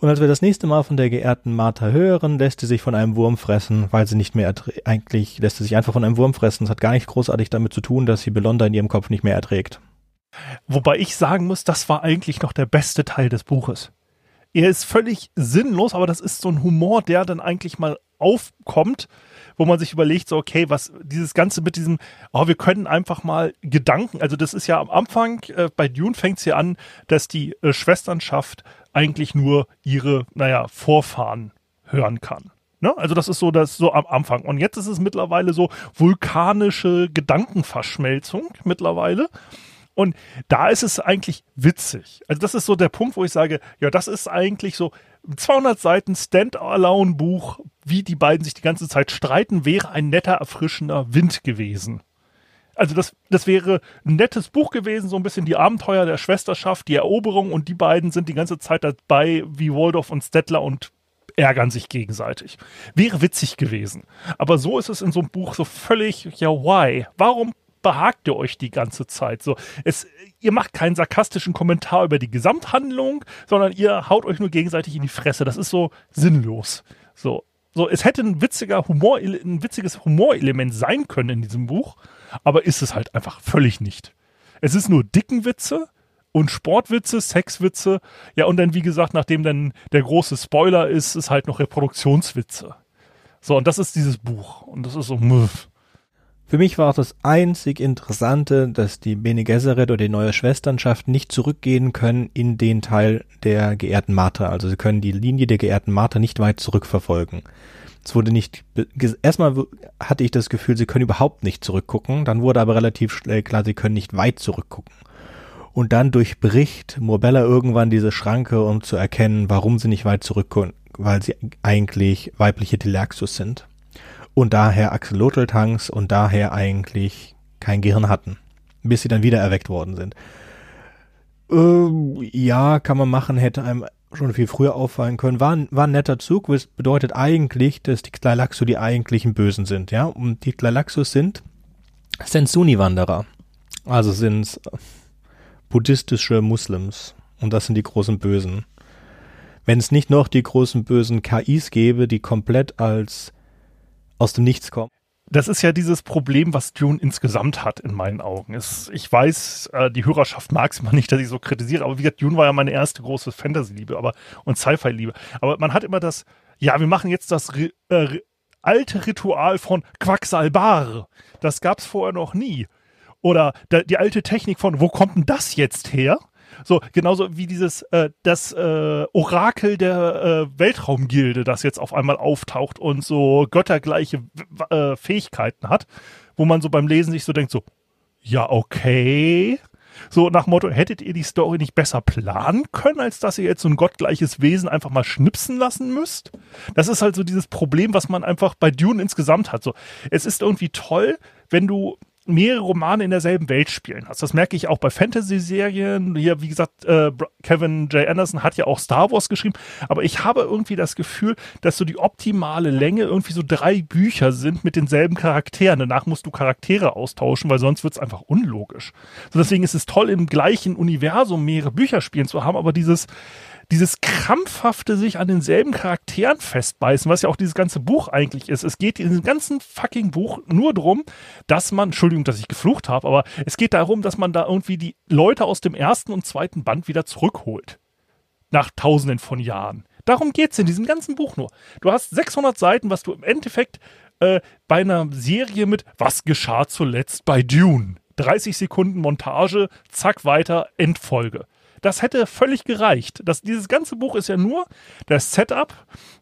Speaker 1: Und als wir das nächste Mal von der geehrten Martha hören, lässt sie sich von einem Wurm fressen, weil sie nicht mehr eigentlich lässt sie sich einfach von einem Wurm fressen. Das hat gar nicht großartig damit zu tun, dass sie Belonda in ihrem Kopf nicht mehr erträgt.
Speaker 3: Wobei ich sagen muss, das war eigentlich noch der beste Teil des Buches. Er ist völlig sinnlos, aber das ist so ein Humor, der dann eigentlich mal aufkommt, wo man sich überlegt, so, okay, was dieses Ganze mit diesem, oh, wir können einfach mal Gedanken, also das ist ja am Anfang, äh, bei Dune fängt es ja an, dass die äh, Schwesternschaft eigentlich nur ihre, naja, Vorfahren hören kann. Ne? Also das ist so das so am Anfang. Und jetzt ist es mittlerweile so vulkanische Gedankenverschmelzung mittlerweile. Und da ist es eigentlich witzig. Also das ist so der Punkt, wo ich sage, ja, das ist eigentlich so 200 Seiten Stand-alone-Buch, wie die beiden sich die ganze Zeit streiten, wäre ein netter, erfrischender Wind gewesen. Also das, das wäre ein nettes Buch gewesen, so ein bisschen die Abenteuer der Schwesterschaft, die Eroberung und die beiden sind die ganze Zeit dabei wie Waldorf und Stettler und ärgern sich gegenseitig. Wäre witzig gewesen. Aber so ist es in so einem Buch so völlig, ja, why? Warum behagt ihr euch die ganze Zeit. So, es, ihr macht keinen sarkastischen Kommentar über die Gesamthandlung, sondern ihr haut euch nur gegenseitig in die Fresse. Das ist so sinnlos. So, so, es hätte ein witziger Humor, ein witziges Humorelement sein können in diesem Buch, aber ist es halt einfach völlig nicht. Es ist nur dicken Witze und Sportwitze, Sexwitze, ja, und dann, wie gesagt, nachdem dann der große Spoiler ist, ist halt noch Reproduktionswitze. So, und das ist dieses Buch. Und das ist so, muff.
Speaker 1: Für mich war das einzig Interessante, dass die Bene Gesserit oder die neue Schwesternschaft nicht zurückgehen können in den Teil der geehrten Martha. Also sie können die Linie der geehrten Martha nicht weit zurückverfolgen. Es wurde nicht, erstmal hatte ich das Gefühl, sie können überhaupt nicht zurückgucken. Dann wurde aber relativ schnell klar, sie können nicht weit zurückgucken. Und dann durchbricht Morbella irgendwann diese Schranke, um zu erkennen, warum sie nicht weit zurückgucken, weil sie eigentlich weibliche Teleaxus sind und daher Axolotl-Tanks und daher eigentlich kein Gehirn hatten, bis sie dann wieder erweckt worden sind. Ähm, ja, kann man machen, hätte einem schon viel früher auffallen können. War, war ein netter Zug, was bedeutet eigentlich, dass die Tleilaxo die eigentlichen Bösen sind, ja. Und die Tleilaxos sind Sensuni-Wanderer. Also sind buddhistische Muslims. Und das sind die großen Bösen. Wenn es nicht noch die großen bösen KIs gäbe, die komplett als aus dem Nichts kommen.
Speaker 3: Das ist ja dieses Problem, was Dune insgesamt hat, in meinen Augen. Es, ich weiß, äh, die Hörerschaft mag es mal nicht, dass ich so kritisiere, aber wie gesagt, Dune war ja meine erste große Fantasy-Liebe aber, und Sci-Fi-Liebe. Aber man hat immer das, ja, wir machen jetzt das äh, alte Ritual von Quacksalbar. Das gab's vorher noch nie. Oder die alte Technik von, wo kommt denn das jetzt her? So, genauso wie dieses, äh, das äh, Orakel der äh, Weltraumgilde, das jetzt auf einmal auftaucht und so göttergleiche äh, Fähigkeiten hat, wo man so beim Lesen sich so denkt, so, ja, okay. So nach Motto, hättet ihr die Story nicht besser planen können, als dass ihr jetzt so ein gottgleiches Wesen einfach mal schnipsen lassen müsst? Das ist halt so dieses Problem, was man einfach bei Dune insgesamt hat. So, es ist irgendwie toll, wenn du mehrere Romane in derselben Welt spielen hast. Das merke ich auch bei Fantasy-Serien. Hier, wie gesagt, äh, Kevin J. Anderson hat ja auch Star Wars geschrieben. Aber ich habe irgendwie das Gefühl, dass so die optimale Länge irgendwie so drei Bücher sind mit denselben Charakteren. Danach musst du Charaktere austauschen, weil sonst wird es einfach unlogisch. So deswegen ist es toll, im gleichen Universum mehrere Bücher spielen zu haben, aber dieses dieses krampfhafte sich an denselben Charakteren festbeißen, was ja auch dieses ganze Buch eigentlich ist. Es geht in diesem ganzen fucking Buch nur darum, dass man, Entschuldigung, dass ich geflucht habe, aber es geht darum, dass man da irgendwie die Leute aus dem ersten und zweiten Band wieder zurückholt. Nach tausenden von Jahren. Darum geht's in diesem ganzen Buch nur. Du hast 600 Seiten, was du im Endeffekt äh, bei einer Serie mit Was geschah zuletzt bei Dune? 30 Sekunden Montage, zack, weiter, Endfolge. Das hätte völlig gereicht. Das, dieses ganze Buch ist ja nur das Setup.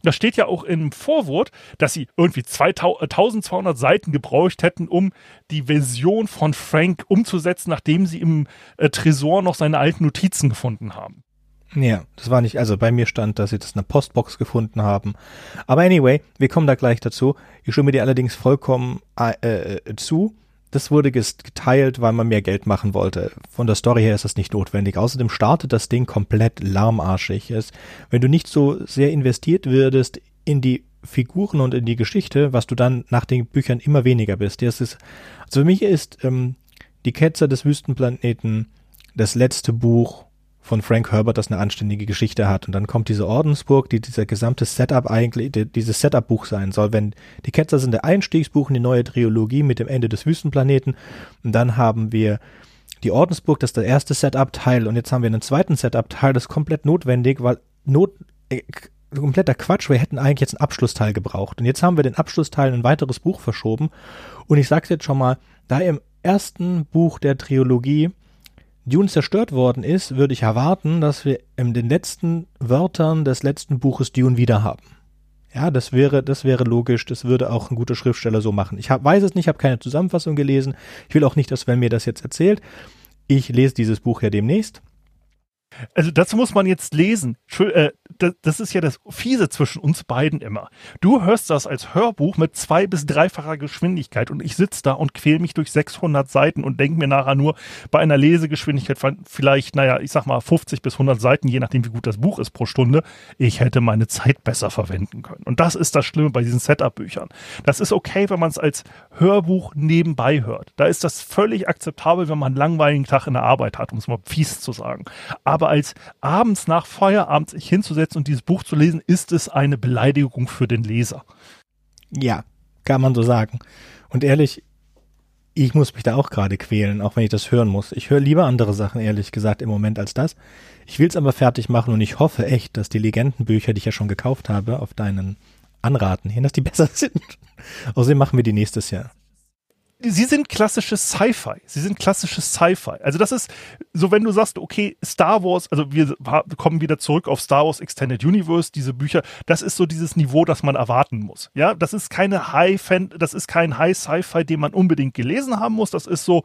Speaker 3: Da steht ja auch im Vorwort, dass sie irgendwie 2000, äh, 1200 Seiten gebraucht hätten, um die Version von Frank umzusetzen, nachdem sie im äh, Tresor noch seine alten Notizen gefunden haben.
Speaker 1: Ja, das war nicht, also bei mir stand, dass sie das in der Postbox gefunden haben. Aber anyway, wir kommen da gleich dazu. Ich stimme dir allerdings vollkommen äh, äh, zu. Das wurde geteilt, weil man mehr Geld machen wollte. Von der Story her ist das nicht notwendig. Außerdem startet das Ding komplett lahmarschig. Es, wenn du nicht so sehr investiert würdest in die Figuren und in die Geschichte, was du dann nach den Büchern immer weniger bist. Das ist, also für mich ist ähm, die Ketzer des Wüstenplaneten das letzte Buch von Frank Herbert, das eine anständige Geschichte hat. Und dann kommt diese Ordensburg, die dieser gesamte Setup eigentlich, die, dieses Setup-Buch sein soll. Wenn die Ketzer sind der Einstiegsbuch in die neue Trilogie mit dem Ende des Wüstenplaneten. Und dann haben wir die Ordensburg, das ist der erste Setup-Teil. Und jetzt haben wir einen zweiten Setup-Teil, das ist komplett notwendig, weil not, äh, kompletter Quatsch. Wir hätten eigentlich jetzt einen Abschlussteil gebraucht. Und jetzt haben wir den Abschlussteil in ein weiteres Buch verschoben. Und ich sag's jetzt schon mal, da im ersten Buch der Trilogie Dune zerstört worden ist, würde ich erwarten, dass wir in den letzten Wörtern des letzten Buches Dune wieder haben. Ja, das wäre, das wäre logisch. Das würde auch ein guter Schriftsteller so machen. Ich hab, weiß es nicht, habe keine Zusammenfassung gelesen. Ich will auch nicht, dass Sven mir das jetzt erzählt. Ich lese dieses Buch ja demnächst.
Speaker 3: Also dazu muss man jetzt lesen. Äh, das, ist ja das Fiese zwischen uns beiden immer. Du hörst das als Hörbuch mit zwei- bis dreifacher Geschwindigkeit und ich sitze da und quäl mich durch 600 Seiten und denke mir nachher nur bei einer Lesegeschwindigkeit von vielleicht, naja, ich sag mal 50 bis 100 Seiten, je nachdem wie gut das Buch ist pro Stunde, ich hätte meine Zeit besser verwenden können. Und das ist das Schlimme bei diesen Setup-Büchern. Das ist okay, wenn man es als Hörbuch nebenbei hört. Da ist das völlig akzeptabel, wenn man einen langweiligen Tag in der Arbeit hat, um es mal fies zu sagen. Aber als abends nach Feierabend sich hinzusetzen und dieses Buch zu lesen, ist es eine Beleidigung für den Leser.
Speaker 1: Ja, kann man so sagen. Und ehrlich, ich muss mich da auch gerade quälen, auch wenn ich das hören muss. Ich höre lieber andere Sachen, ehrlich gesagt, im Moment als das. Ich will es aber fertig machen und ich hoffe echt, dass die Legendenbücher, die ich ja schon gekauft habe, auf deinen Anraten hin, dass die besser sind. Außerdem machen wir die nächstes Jahr.
Speaker 3: Sie sind klassisches Sci-Fi. Sie sind klassisches Sci-Fi. Also das ist so, wenn du sagst, okay, Star Wars, also wir kommen wieder zurück auf Star Wars Extended Universe, diese Bücher, das ist so dieses Niveau, das man erwarten muss. Ja, das ist keine High Fan, das ist kein High Sci-Fi, den man unbedingt gelesen haben muss. Das ist so,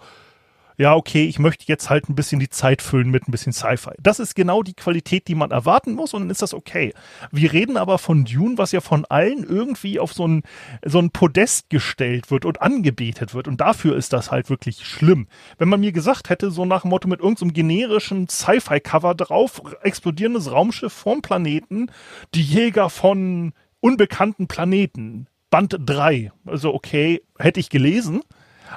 Speaker 3: ja, okay, ich möchte jetzt halt ein bisschen die Zeit füllen mit ein bisschen Sci-Fi. Das ist genau die Qualität, die man erwarten muss und dann ist das okay. Wir reden aber von Dune, was ja von allen irgendwie auf so ein, so ein Podest gestellt wird und angebetet wird und dafür ist das halt wirklich schlimm. Wenn man mir gesagt hätte, so nach dem Motto mit irgendeinem generischen Sci-Fi-Cover drauf, explodierendes Raumschiff vom Planeten, die Jäger von unbekannten Planeten, Band 3. Also okay, hätte ich gelesen,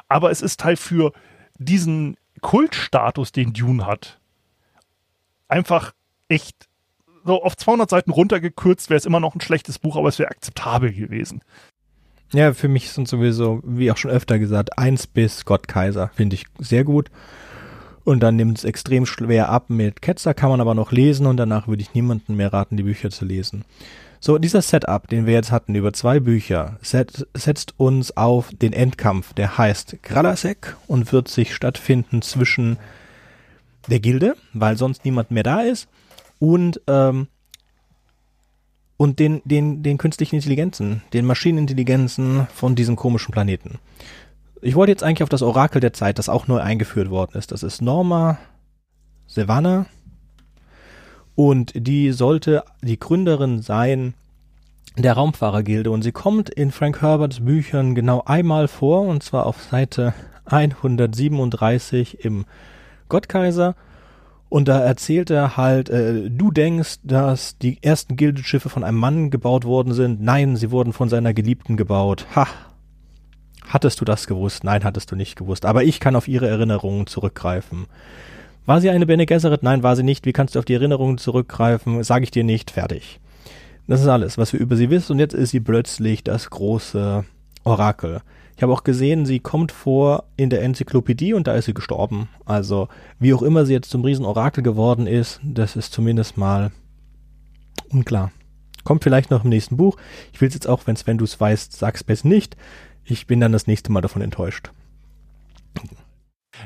Speaker 3: aber es ist halt für diesen Kultstatus, den Dune hat, einfach echt so auf 200 Seiten runtergekürzt, wäre es immer noch ein schlechtes Buch, aber es wäre akzeptabel gewesen.
Speaker 1: Ja, für mich sind sowieso, wie auch schon öfter gesagt, 1 bis Gott Kaiser finde ich sehr gut. Und dann nimmt es extrem schwer ab mit Ketzer, kann man aber noch lesen und danach würde ich niemanden mehr raten, die Bücher zu lesen. So, dieser Setup, den wir jetzt hatten über zwei Bücher, set, setzt uns auf den Endkampf, der heißt Kralasek und wird sich stattfinden zwischen der Gilde, weil sonst niemand mehr da ist, und, ähm, und den, den, den künstlichen Intelligenzen, den Maschinenintelligenzen von diesem komischen Planeten. Ich wollte jetzt eigentlich auf das Orakel der Zeit, das auch neu eingeführt worden ist. Das ist Norma Savannah und die sollte die Gründerin sein der Raumfahrergilde und sie kommt in Frank Herberts Büchern genau einmal vor und zwar auf Seite 137 im Gottkaiser und da erzählt er halt, äh, du denkst, dass die ersten Gildeschiffe von einem Mann gebaut worden sind. Nein, sie wurden von seiner Geliebten gebaut. Ha. Hattest du das gewusst? Nein, hattest du nicht gewusst. Aber ich kann auf ihre Erinnerungen zurückgreifen. War sie eine Bene Gesserit? Nein, war sie nicht. Wie kannst du auf die Erinnerungen zurückgreifen? Sage ich dir nicht. Fertig. Das ist alles, was wir über sie wissen. Und jetzt ist sie plötzlich das große Orakel. Ich habe auch gesehen, sie kommt vor in der Enzyklopädie und da ist sie gestorben. Also, wie auch immer sie jetzt zum Riesenorakel geworden ist, das ist zumindest mal unklar. Kommt vielleicht noch im nächsten Buch. Ich will es jetzt auch, wenn du es weißt, sag's besser nicht. Ich bin dann das nächste Mal davon enttäuscht.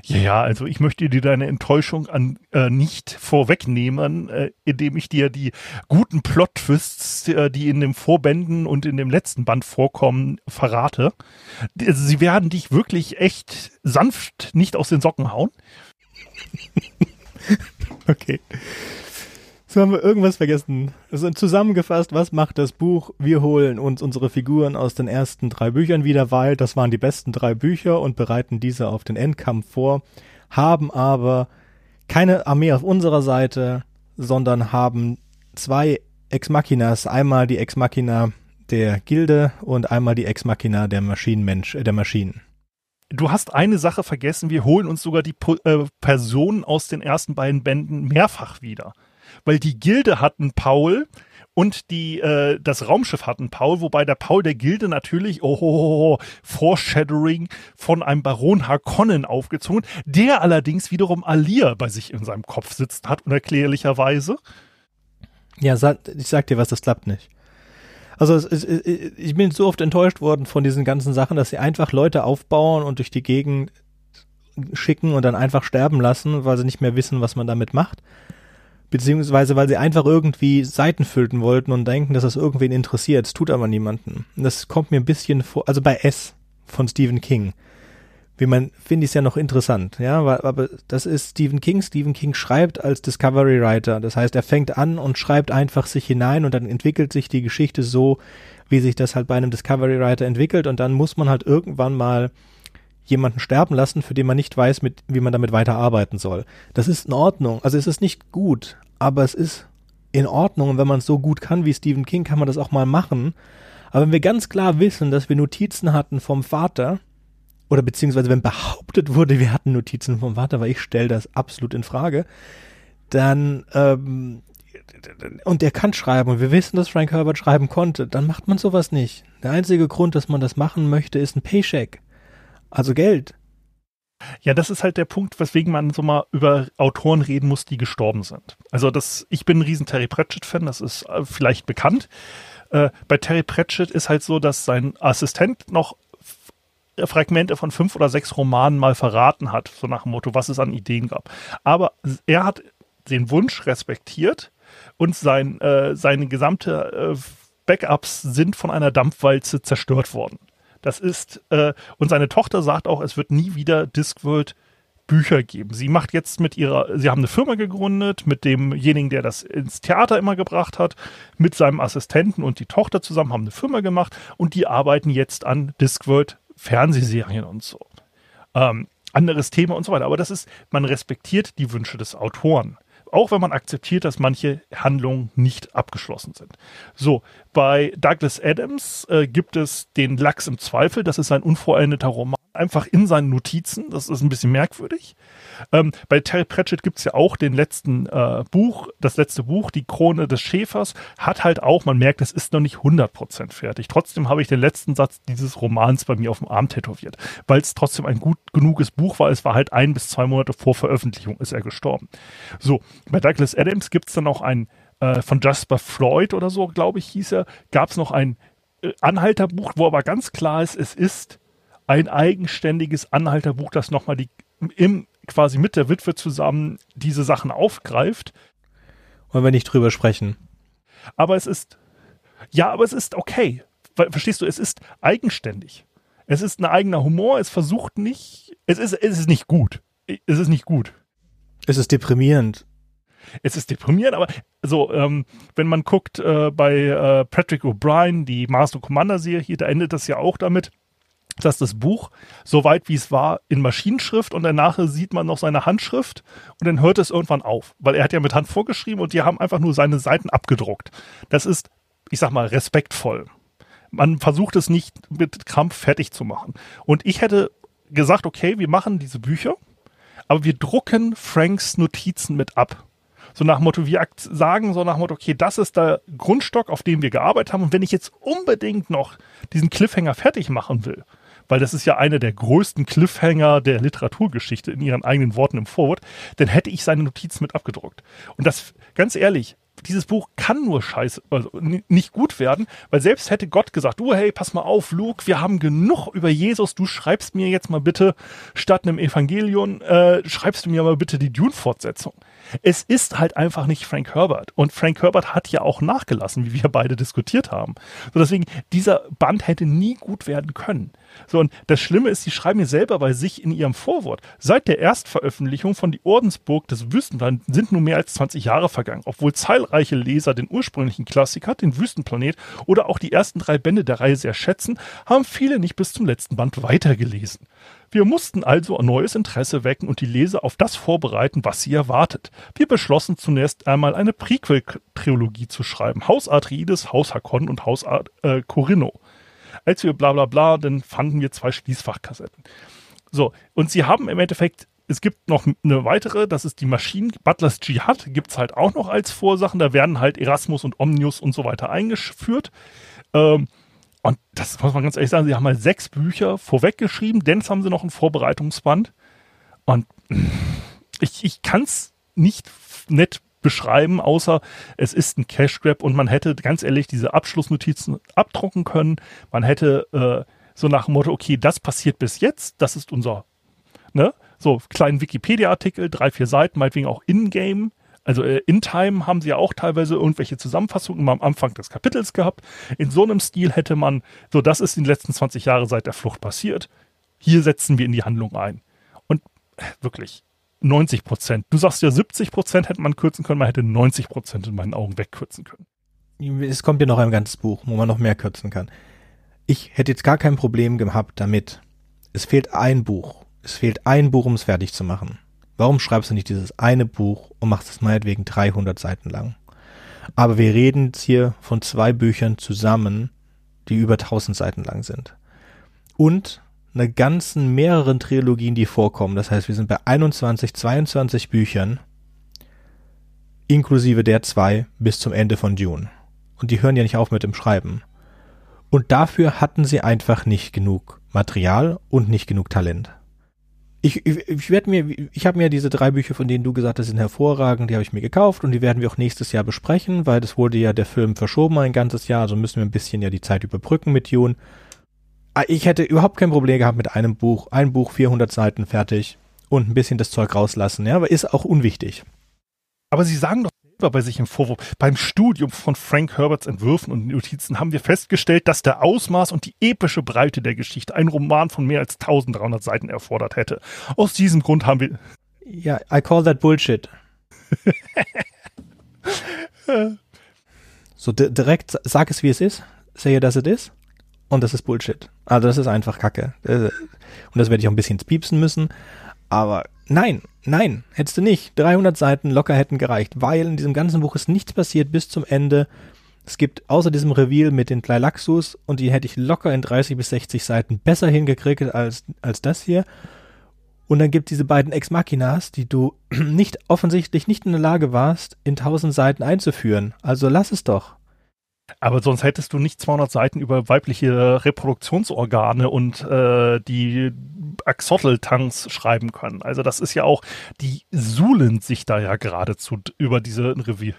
Speaker 3: Ja, ja, also ich möchte dir deine Enttäuschung an äh, nicht vorwegnehmen, äh, indem ich dir die guten Plot-Twists, äh, die in den Vorbänden und in dem letzten Band vorkommen, verrate. Also sie werden dich wirklich echt sanft nicht aus den Socken hauen.
Speaker 1: okay. So haben wir irgendwas vergessen. Also zusammengefasst, was macht das Buch? Wir holen uns unsere Figuren aus den ersten drei Büchern wieder, weil das waren die besten drei Bücher und bereiten diese auf den Endkampf vor, haben aber keine Armee auf unserer Seite, sondern haben zwei Ex-Machinas. Einmal die Ex-Machina der Gilde und einmal die Ex-Machina der Maschinenmensch, äh, der Maschinen.
Speaker 3: Du hast eine Sache vergessen, wir holen uns sogar die äh, Personen aus den ersten beiden Bänden mehrfach wieder weil die Gilde hatten Paul und die, äh, das Raumschiff hatten Paul, wobei der Paul der Gilde natürlich, oh, oh, oh, Foreshadowing von einem Baron Harkonnen aufgezogen, der allerdings wiederum Alia bei sich in seinem Kopf sitzen hat, unerklärlicherweise.
Speaker 1: Ja, ich sag dir was, das klappt nicht. Also es, ich bin so oft enttäuscht worden von diesen ganzen Sachen, dass sie einfach Leute aufbauen und durch die Gegend schicken und dann einfach sterben lassen, weil sie nicht mehr wissen, was man damit macht beziehungsweise weil sie einfach irgendwie Seiten füllten wollten und denken, dass das irgendwen interessiert. Es tut aber niemanden. Das kommt mir ein bisschen vor, also bei S von Stephen King. Wie man, finde ich es ja noch interessant, ja, aber das ist Stephen King. Stephen King schreibt als Discovery Writer. Das heißt, er fängt an und schreibt einfach sich hinein und dann entwickelt sich die Geschichte so, wie sich das halt bei einem Discovery Writer entwickelt und dann muss man halt irgendwann mal jemanden sterben lassen, für den man nicht weiß, mit, wie man damit weiterarbeiten soll. Das ist in Ordnung. Also es ist nicht gut, aber es ist in Ordnung. Und wenn man es so gut kann wie Stephen King, kann man das auch mal machen. Aber wenn wir ganz klar wissen, dass wir Notizen hatten vom Vater, oder beziehungsweise wenn behauptet wurde, wir hatten Notizen vom Vater, weil ich stelle das absolut in Frage, dann ähm, und der kann schreiben und wir wissen, dass Frank Herbert schreiben konnte, dann macht man sowas nicht. Der einzige Grund, dass man das machen möchte, ist ein Paycheck. Also Geld.
Speaker 3: Ja, das ist halt der Punkt, weswegen man so mal über Autoren reden muss, die gestorben sind. Also das, ich bin ein riesen Terry Pratchett-Fan, das ist äh, vielleicht bekannt. Äh, bei Terry Pratchett ist halt so, dass sein Assistent noch Fragmente von fünf oder sechs Romanen mal verraten hat, so nach dem Motto, was es an Ideen gab. Aber er hat den Wunsch respektiert und sein, äh, seine gesamte äh, Backups sind von einer Dampfwalze zerstört worden. Das ist, äh, und seine Tochter sagt auch, es wird nie wieder Discworld Bücher geben. Sie macht jetzt mit ihrer, sie haben eine Firma gegründet mit demjenigen, der das ins Theater immer gebracht hat, mit seinem Assistenten und die Tochter zusammen haben eine Firma gemacht und die arbeiten jetzt an Discworld Fernsehserien und so. Ähm, anderes Thema und so weiter. Aber das ist, man respektiert die Wünsche des Autoren. Auch wenn man akzeptiert, dass manche Handlungen nicht abgeschlossen sind. So, bei Douglas Adams äh, gibt es den Lachs im Zweifel. Das ist ein unvollendeter Roman einfach in seinen Notizen. Das ist ein bisschen merkwürdig. Ähm, bei Terry Pratchett gibt es ja auch den letzten äh, Buch, das letzte Buch, die Krone des Schäfers, hat halt auch, man merkt, es ist noch nicht 100% fertig. Trotzdem habe ich den letzten Satz dieses Romans bei mir auf dem Arm tätowiert, weil es trotzdem ein gut genuges Buch war. Es war halt ein bis zwei Monate vor Veröffentlichung ist er gestorben. So, bei Douglas Adams gibt es dann auch ein äh, von Jasper Floyd oder so, glaube ich, hieß er, gab es noch ein äh, Anhalterbuch, wo aber ganz klar ist, es ist ein eigenständiges Anhalterbuch, das nochmal die im quasi mit der Witwe zusammen diese Sachen aufgreift.
Speaker 1: Wollen wir nicht drüber sprechen.
Speaker 3: Aber es ist, ja, aber es ist okay. Verstehst du, es ist eigenständig. Es ist ein eigener Humor, es versucht nicht, es ist, es ist nicht gut. Es ist nicht gut.
Speaker 1: Es ist deprimierend.
Speaker 3: Es ist deprimierend, aber so, ähm, wenn man guckt äh, bei äh, Patrick O'Brien, die Master Commander Serie, da endet das ja auch damit, dass das Buch, so weit wie es war, in Maschinenschrift und danach sieht man noch seine Handschrift und dann hört es irgendwann auf, weil er hat ja mit Hand vorgeschrieben und die haben einfach nur seine Seiten abgedruckt. Das ist, ich sag mal, respektvoll. Man versucht es nicht mit Krampf fertig zu machen. Und ich hätte gesagt, okay, wir machen diese Bücher, aber wir drucken Franks Notizen mit ab. So nach Motto, wir sagen so nach Motto, okay, das ist der Grundstock, auf dem wir gearbeitet haben. Und wenn ich jetzt unbedingt noch diesen Cliffhanger fertig machen will, weil das ist ja einer der größten Cliffhanger der Literaturgeschichte in ihren eigenen Worten im Vorwort, dann hätte ich seine Notizen mit abgedruckt. Und das, ganz ehrlich, dieses Buch kann nur scheiße, also nicht gut werden, weil selbst hätte Gott gesagt, du, hey, pass mal auf, Luke, wir haben genug über Jesus, du schreibst mir jetzt mal bitte statt einem Evangelion, äh, schreibst du mir mal bitte die Dune-Fortsetzung. Es ist halt einfach nicht Frank Herbert. Und Frank Herbert hat ja auch nachgelassen, wie wir beide diskutiert haben. So deswegen, dieser Band hätte nie gut werden können. So, und das Schlimme ist, sie schreiben mir selber bei sich in ihrem Vorwort. Seit der Erstveröffentlichung von Die Ordensburg des Wüstenplanet sind nun mehr als 20 Jahre vergangen, obwohl zahlreiche Leser den ursprünglichen Klassiker, den Wüstenplanet oder auch die ersten drei Bände der Reihe sehr schätzen, haben viele nicht bis zum letzten Band weitergelesen. Wir mussten also ein neues Interesse wecken und die Leser auf das vorbereiten, was sie erwartet. Wir beschlossen zunächst einmal eine Prequel-Trilogie zu schreiben. Haus Atreides, Haus Hakon und Haus äh, Corinno. Als wir bla bla bla, dann fanden wir zwei Schließfachkassetten. So, und sie haben im Endeffekt es gibt noch eine weitere, das ist die Maschinen. Butlers Jihad gibt es halt auch noch als Vorsachen. Da werden halt Erasmus und Omnius und so weiter eingeführt. Ähm, und das muss man ganz ehrlich sagen, sie haben mal sechs Bücher vorweggeschrieben, denn es haben sie noch ein Vorbereitungsband. Und ich, ich kann es nicht nett beschreiben, außer es ist ein Cash Grab und man hätte ganz ehrlich diese Abschlussnotizen abdrucken können. Man hätte äh, so nach dem Motto, okay, das passiert bis jetzt, das ist unser, ne? So, kleinen Wikipedia-Artikel, drei, vier Seiten, meinetwegen auch in-game. Also äh, in Time haben sie ja auch teilweise irgendwelche Zusammenfassungen am Anfang des Kapitels gehabt. In so einem Stil hätte man, so das ist in den letzten 20 Jahren seit der Flucht passiert. Hier setzen wir in die Handlung ein. Und äh, wirklich, 90 Prozent. Du sagst ja 70 Prozent hätte man kürzen können, man hätte 90 Prozent in meinen Augen wegkürzen können.
Speaker 1: Es kommt ja noch ein ganzes Buch, wo man noch mehr kürzen kann. Ich hätte jetzt gar kein Problem gehabt damit. Es fehlt ein Buch. Es fehlt ein Buch, um es fertig zu machen. Warum schreibst du nicht dieses eine Buch und machst es meinetwegen 300 Seiten lang? Aber wir reden jetzt hier von zwei Büchern zusammen, die über 1000 Seiten lang sind. Und eine ganzen mehreren Trilogien, die vorkommen. Das heißt, wir sind bei 21, 22 Büchern, inklusive der zwei bis zum Ende von Dune. Und die hören ja nicht auf mit dem Schreiben. Und dafür hatten sie einfach nicht genug Material und nicht genug Talent ich, ich, werde mir, ich habe mir diese drei Bücher, von denen du gesagt hast, sind hervorragend, die habe ich mir gekauft und die werden wir auch nächstes Jahr besprechen, weil das wurde ja der Film verschoben ein ganzes Jahr, also müssen wir ein bisschen ja die Zeit überbrücken mit June. Ah, ich hätte überhaupt kein Problem gehabt mit einem Buch, ein Buch, 400 Seiten fertig und ein bisschen das Zeug rauslassen, ja, aber ist auch unwichtig.
Speaker 3: Aber sie sagen doch bei sich im Vorwurf. Beim Studium von Frank Herberts Entwürfen und Notizen haben wir festgestellt, dass der Ausmaß und die epische Breite der Geschichte einen Roman von mehr als 1300 Seiten erfordert hätte. Aus diesem Grund haben wir.
Speaker 1: Ja, I call that bullshit. so direkt sag es wie es ist, say it as it is und das ist Bullshit. Also das ist einfach Kacke. Und das werde ich auch ein bisschen piepsen müssen. Aber nein, nein, hättest du nicht. 300 Seiten locker hätten gereicht, weil in diesem ganzen Buch ist nichts passiert bis zum Ende. Es gibt außer diesem Reveal mit den Tleilaxus und die hätte ich locker in 30 bis 60 Seiten besser hingekriegt als, als das hier. Und dann gibt diese beiden Ex Machinas, die du nicht offensichtlich nicht in der Lage warst, in 1000 Seiten einzuführen. Also lass es doch.
Speaker 3: Aber sonst hättest du nicht 200 Seiten über weibliche Reproduktionsorgane und äh, die Axolotl-Tanks schreiben können. Also das ist ja auch, die suhlen sich da ja geradezu über diese Revier.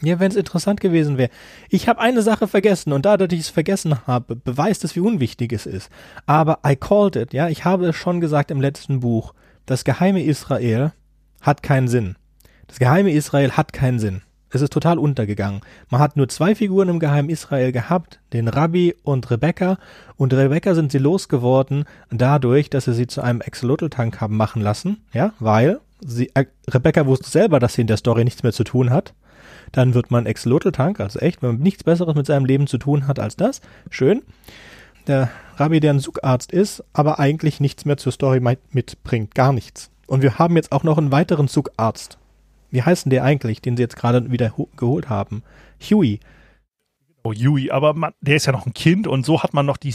Speaker 1: Ja, wenn es interessant gewesen wäre. Ich habe eine Sache vergessen und dadurch, dass ich es vergessen habe, beweist es, wie unwichtig es ist. Aber I called it, ja, ich habe es schon gesagt im letzten Buch. Das geheime Israel hat keinen Sinn. Das geheime Israel hat keinen Sinn. Es ist total untergegangen. Man hat nur zwei Figuren im geheimen Israel gehabt, den Rabbi und Rebecca. Und Rebecca sind sie losgeworden dadurch, dass sie sie zu einem Axolotl-Tank haben machen lassen. Ja, weil sie, äh, Rebecca wusste selber, dass sie in der Story nichts mehr zu tun hat. Dann wird man Axolotl-Tank, also echt, wenn man nichts Besseres mit seinem Leben zu tun hat als das. Schön. Der Rabbi, der ein Zugarzt ist, aber eigentlich nichts mehr zur Story mitbringt. Gar nichts. Und wir haben jetzt auch noch einen weiteren Zugarzt wie heißt denn der eigentlich, den sie jetzt gerade wieder geholt haben? Huey.
Speaker 3: Oh, Huey, aber man, der ist ja noch ein Kind und so hat man noch die,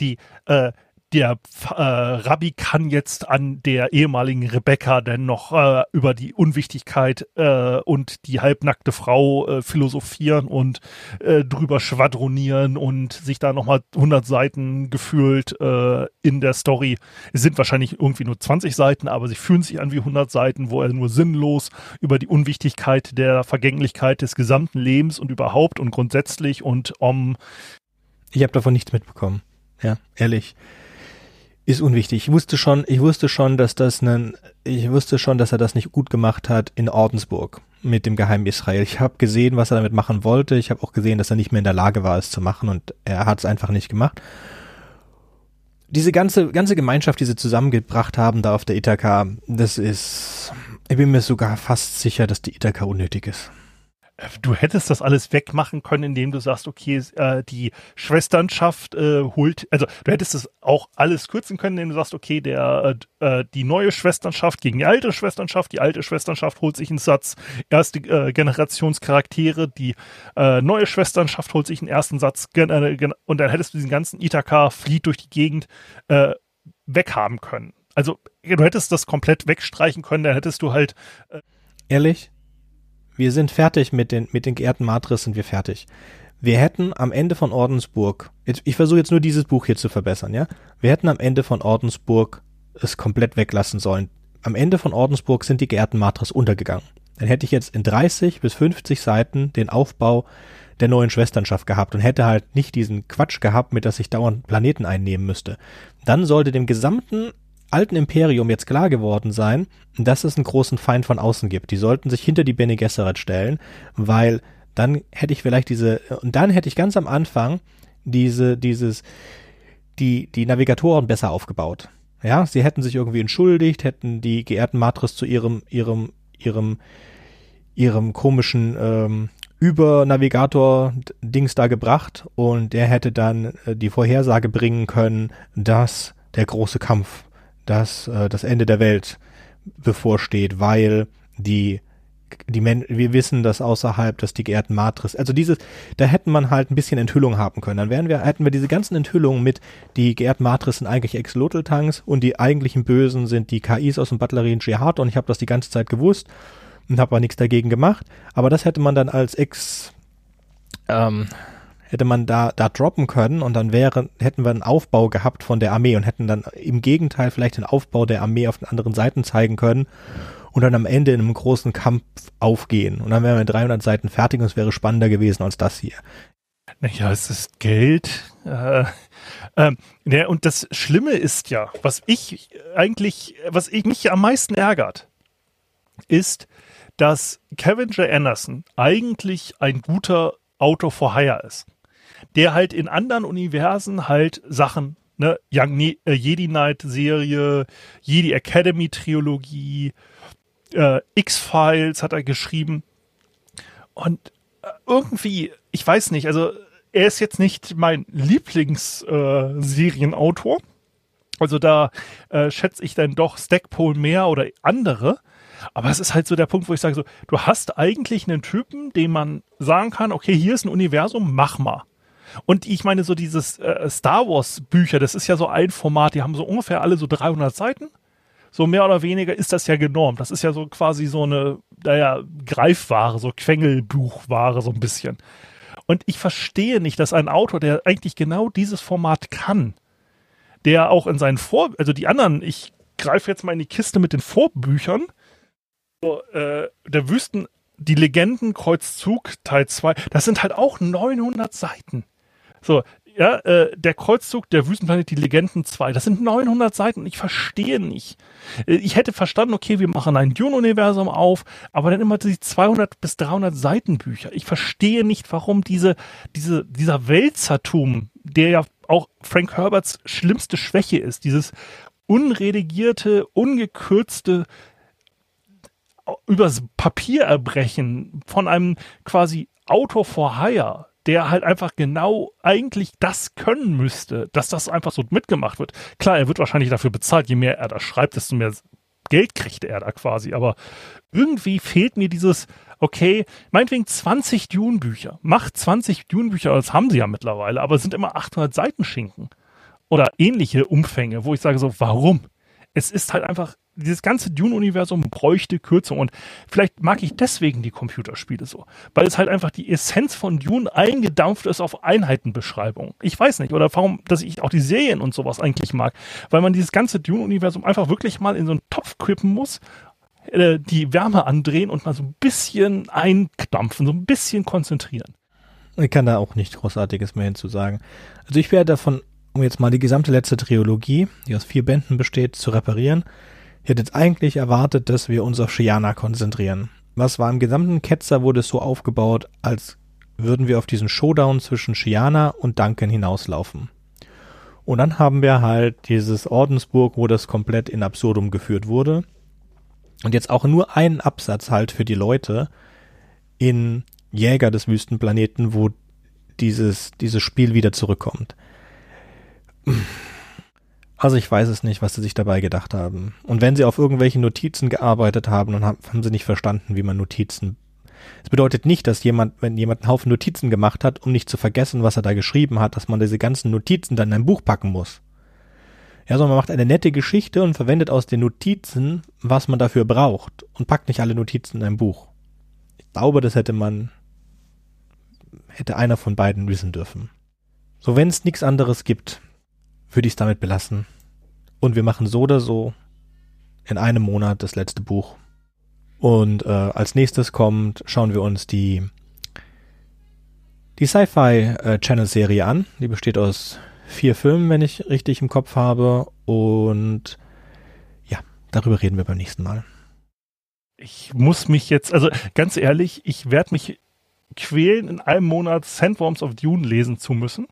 Speaker 3: die äh, der äh, Rabbi kann jetzt an der ehemaligen Rebecca denn noch äh, über die Unwichtigkeit äh, und die halbnackte Frau äh, philosophieren und äh, drüber schwadronieren und sich da nochmal 100 Seiten gefühlt äh, in der Story. Es sind wahrscheinlich irgendwie nur 20 Seiten, aber sie fühlen sich an wie 100 Seiten, wo er nur sinnlos über die Unwichtigkeit der Vergänglichkeit des gesamten Lebens und überhaupt und grundsätzlich und um.
Speaker 1: Ich habe davon nichts mitbekommen. Ja, ehrlich ist unwichtig. Ich wusste schon, ich wusste schon, dass das einen, ich wusste schon, dass er das nicht gut gemacht hat in Ordensburg mit dem geheimen Israel. Ich habe gesehen, was er damit machen wollte. Ich habe auch gesehen, dass er nicht mehr in der Lage war, es zu machen und er hat es einfach nicht gemacht. Diese ganze ganze Gemeinschaft, die sie zusammengebracht haben da auf der Ithaka, das ist, ich bin mir sogar fast sicher, dass die Ithaka unnötig ist
Speaker 3: du hättest das alles wegmachen können, indem du sagst, okay, äh, die Schwesternschaft äh, holt, also du hättest es auch alles kürzen können, indem du sagst, okay, der äh, äh die neue Schwesternschaft gegen die alte Schwesternschaft, die alte Schwesternschaft holt sich einen Satz erste äh, Generationscharaktere, die äh, neue Schwesternschaft holt sich einen ersten Satz äh, und dann hättest du diesen ganzen Ithaka flieht durch die Gegend äh, weghaben können. Also du hättest das komplett wegstreichen können, dann hättest du halt
Speaker 1: äh, Ehrlich? Wir sind fertig mit den, mit den geehrten Matris sind wir fertig. Wir hätten am Ende von Ordensburg, jetzt, ich versuche jetzt nur dieses Buch hier zu verbessern, ja? Wir hätten am Ende von Ordensburg es komplett weglassen sollen. Am Ende von Ordensburg sind die geehrten Matris untergegangen. Dann hätte ich jetzt in 30 bis 50 Seiten den Aufbau der neuen Schwesternschaft gehabt und hätte halt nicht diesen Quatsch gehabt, mit dass ich dauernd Planeten einnehmen müsste. Dann sollte dem gesamten alten Imperium jetzt klar geworden sein, dass es einen großen Feind von außen gibt. Die sollten sich hinter die Bene Gesserit stellen, weil dann hätte ich vielleicht diese, und dann hätte ich ganz am Anfang diese, dieses, die, die Navigatoren besser aufgebaut. Ja, sie hätten sich irgendwie entschuldigt, hätten die geehrten Matris zu ihrem, ihrem, ihrem, ihrem komischen ähm, Übernavigator-Dings da gebracht und der hätte dann äh, die Vorhersage bringen können, dass der große Kampf dass äh, das Ende der Welt bevorsteht, weil die die Men wir wissen, dass außerhalb, dass die geehrten Matris, also dieses, da hätten man halt ein bisschen Enthüllung haben können. Dann wären wir, hätten wir diese ganzen Enthüllungen mit, die geehrten Matris sind eigentlich Ex-Lotl-Tanks und die eigentlichen Bösen sind die KIs aus dem Batterien Jihad und ich habe das die ganze Zeit gewusst und habe aber nichts dagegen gemacht. Aber das hätte man dann als Ex, ähm, hätte man da, da droppen können und dann wäre, hätten wir einen Aufbau gehabt von der Armee und hätten dann im Gegenteil vielleicht den Aufbau der Armee auf den anderen Seiten zeigen können und dann am Ende in einem großen Kampf aufgehen. Und dann wären wir in 300 Seiten fertig und es wäre spannender gewesen als das hier.
Speaker 3: Naja, es ist Geld. Äh, ähm, und das Schlimme ist ja, was ich eigentlich, was ich mich am meisten ärgert, ist, dass Kevin J. Anderson eigentlich ein guter Autor for Hire ist. Der halt in anderen Universen halt Sachen, ne, Young ne äh, Jedi Knight Serie, Jedi Academy Trilogie, äh, X-Files hat er geschrieben. Und äh, irgendwie, ich weiß nicht, also er ist jetzt nicht mein Lieblingsserienautor. Äh, also da äh, schätze ich dann doch Stackpole mehr oder andere. Aber es ist halt so der Punkt, wo ich sage so, du hast eigentlich einen Typen, dem man sagen kann, okay, hier ist ein Universum, mach mal. Und ich meine, so dieses äh, Star Wars Bücher, das ist ja so ein Format, die haben so ungefähr alle so 300 Seiten. So mehr oder weniger ist das ja genormt. Das ist ja so quasi so eine, naja, Greifware, so Quengelbuchware so ein bisschen. Und ich verstehe nicht, dass ein Autor, der eigentlich genau dieses Format kann, der auch in seinen Vor, also die anderen, ich greife jetzt mal in die Kiste mit den Vorbüchern, so, äh, der Wüsten, die Legendenkreuzzug Teil 2, das sind halt auch 900 Seiten. So, ja, äh, der Kreuzzug der Wüstenplanet, die Legenden 2, das sind 900 Seiten ich verstehe nicht. Äh, ich hätte verstanden, okay, wir machen ein Dune-Universum auf, aber dann immer die 200 bis 300 Seiten Bücher. Ich verstehe nicht, warum diese, diese, dieser Wälzertum, der ja auch Frank Herberts schlimmste Schwäche ist, dieses unredigierte, ungekürzte, übers Papier erbrechen von einem quasi Autor for Hire, der halt einfach genau eigentlich das können müsste, dass das einfach so mitgemacht wird. Klar, er wird wahrscheinlich dafür bezahlt, je mehr er da schreibt, desto mehr Geld kriegt er da quasi. Aber irgendwie fehlt mir dieses, okay, meinetwegen 20 Dune-Bücher. Macht 20 Dune-Bücher, das haben sie ja mittlerweile, aber es sind immer 800 Seiten Schinken. Oder ähnliche Umfänge, wo ich sage so, warum? Es ist halt einfach dieses ganze Dune-Universum bräuchte Kürzung und vielleicht mag ich deswegen die Computerspiele so, weil es halt einfach die Essenz von Dune eingedampft ist auf Einheitenbeschreibung. Ich weiß nicht, oder warum, dass ich auch die Serien und sowas eigentlich mag, weil man dieses ganze Dune-Universum einfach wirklich mal in so einen Topf kippen muss, äh, die Wärme andrehen und mal so ein bisschen eindampfen, so ein bisschen konzentrieren.
Speaker 1: Ich kann da auch nicht Großartiges mehr hinzusagen. Also ich wäre davon, um jetzt mal die gesamte letzte Trilogie, die aus vier Bänden besteht, zu reparieren, ich hätte jetzt eigentlich erwartet, dass wir uns auf Shiana konzentrieren. Was war im gesamten Ketzer wurde es so aufgebaut, als würden wir auf diesen Showdown zwischen Shiana und Duncan hinauslaufen. Und dann haben wir halt dieses Ordensburg, wo das komplett in Absurdum geführt wurde. Und jetzt auch nur einen Absatz halt für die Leute in Jäger des Wüstenplaneten, wo dieses, dieses Spiel wieder zurückkommt. Also ich weiß es nicht, was sie sich dabei gedacht haben. Und wenn sie auf irgendwelchen Notizen gearbeitet haben, dann haben sie nicht verstanden, wie man Notizen. Es bedeutet nicht, dass jemand, wenn jemand einen Haufen Notizen gemacht hat, um nicht zu vergessen, was er da geschrieben hat, dass man diese ganzen Notizen dann in ein Buch packen muss. Ja, sondern man macht eine nette Geschichte und verwendet aus den Notizen, was man dafür braucht und packt nicht alle Notizen in ein Buch. Ich glaube, das hätte man, hätte einer von beiden wissen dürfen. So, wenn es nichts anderes gibt, würde ich es damit belassen. Und wir machen so oder so in einem Monat das letzte Buch. Und äh, als nächstes kommt, schauen wir uns die die Sci-Fi äh, an. Die besteht aus vier Filmen, wenn ich richtig im Kopf habe. Und ja, darüber reden wir beim nächsten Mal.
Speaker 3: Ich muss mich jetzt, also ganz ehrlich, ich werde mich quälen, in einem Monat Sandworms of Dune lesen zu müssen.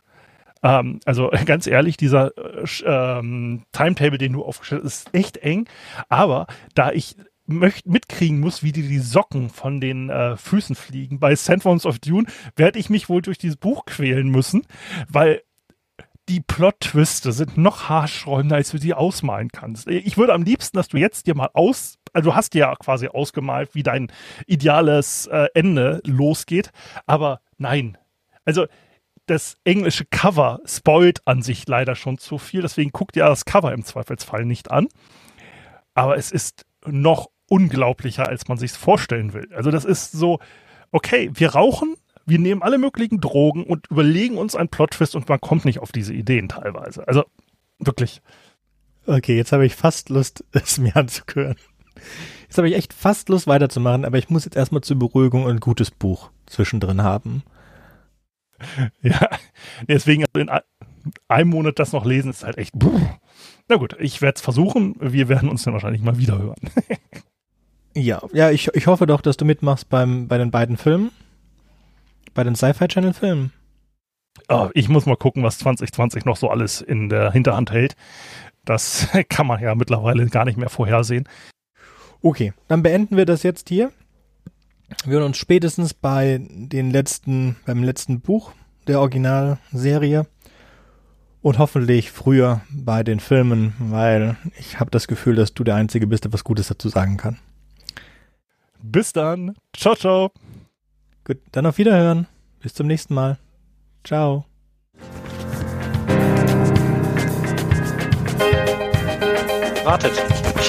Speaker 3: Ähm, also ganz ehrlich, dieser äh, ähm, Timetable, den du aufgestellt hast, ist echt eng. Aber da ich möcht, mitkriegen muss, wie dir die Socken von den äh, Füßen fliegen bei Sandworms of Dune, werde ich mich wohl durch dieses Buch quälen müssen, weil die Plot-Twiste sind noch haarsträubender, als du sie ausmalen kannst. Ich würde am liebsten, dass du jetzt dir mal aus, also du hast dir ja quasi ausgemalt, wie dein ideales äh, Ende losgeht, aber nein. Also das englische Cover spoilt an sich leider schon zu viel. Deswegen guckt ihr das Cover im Zweifelsfall nicht an. Aber es ist noch unglaublicher, als man sich vorstellen will. Also das ist so, okay, wir rauchen, wir nehmen alle möglichen Drogen und überlegen uns ein Plotfest und man kommt nicht auf diese Ideen teilweise. Also wirklich.
Speaker 1: Okay, jetzt habe ich fast Lust, es mir anzuhören. Jetzt habe ich echt fast Lust weiterzumachen, aber ich muss jetzt erstmal zur Beruhigung ein gutes Buch zwischendrin haben.
Speaker 3: ja, deswegen also in einem Monat das noch lesen ist halt echt. Na gut, ich werde es versuchen. Wir werden uns dann wahrscheinlich mal wieder hören.
Speaker 4: Ja, ja, ich, ich hoffe doch, dass du mitmachst beim, bei den beiden Filmen. Bei den Sci-Fi Channel Filmen.
Speaker 3: Oh, ich muss mal gucken, was 2020 noch so alles in der Hinterhand hält. Das kann man ja mittlerweile gar nicht mehr vorhersehen.
Speaker 4: Okay, dann beenden wir das jetzt hier. Wir hören uns spätestens bei den letzten, beim letzten Buch der Originalserie und hoffentlich früher bei den Filmen, weil ich habe das Gefühl, dass du der Einzige bist, der was Gutes dazu sagen kann.
Speaker 3: Bis dann. Ciao, ciao.
Speaker 4: Gut, dann auf Wiederhören. Bis zum nächsten Mal. Ciao.
Speaker 1: Wartet,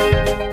Speaker 1: Thank you.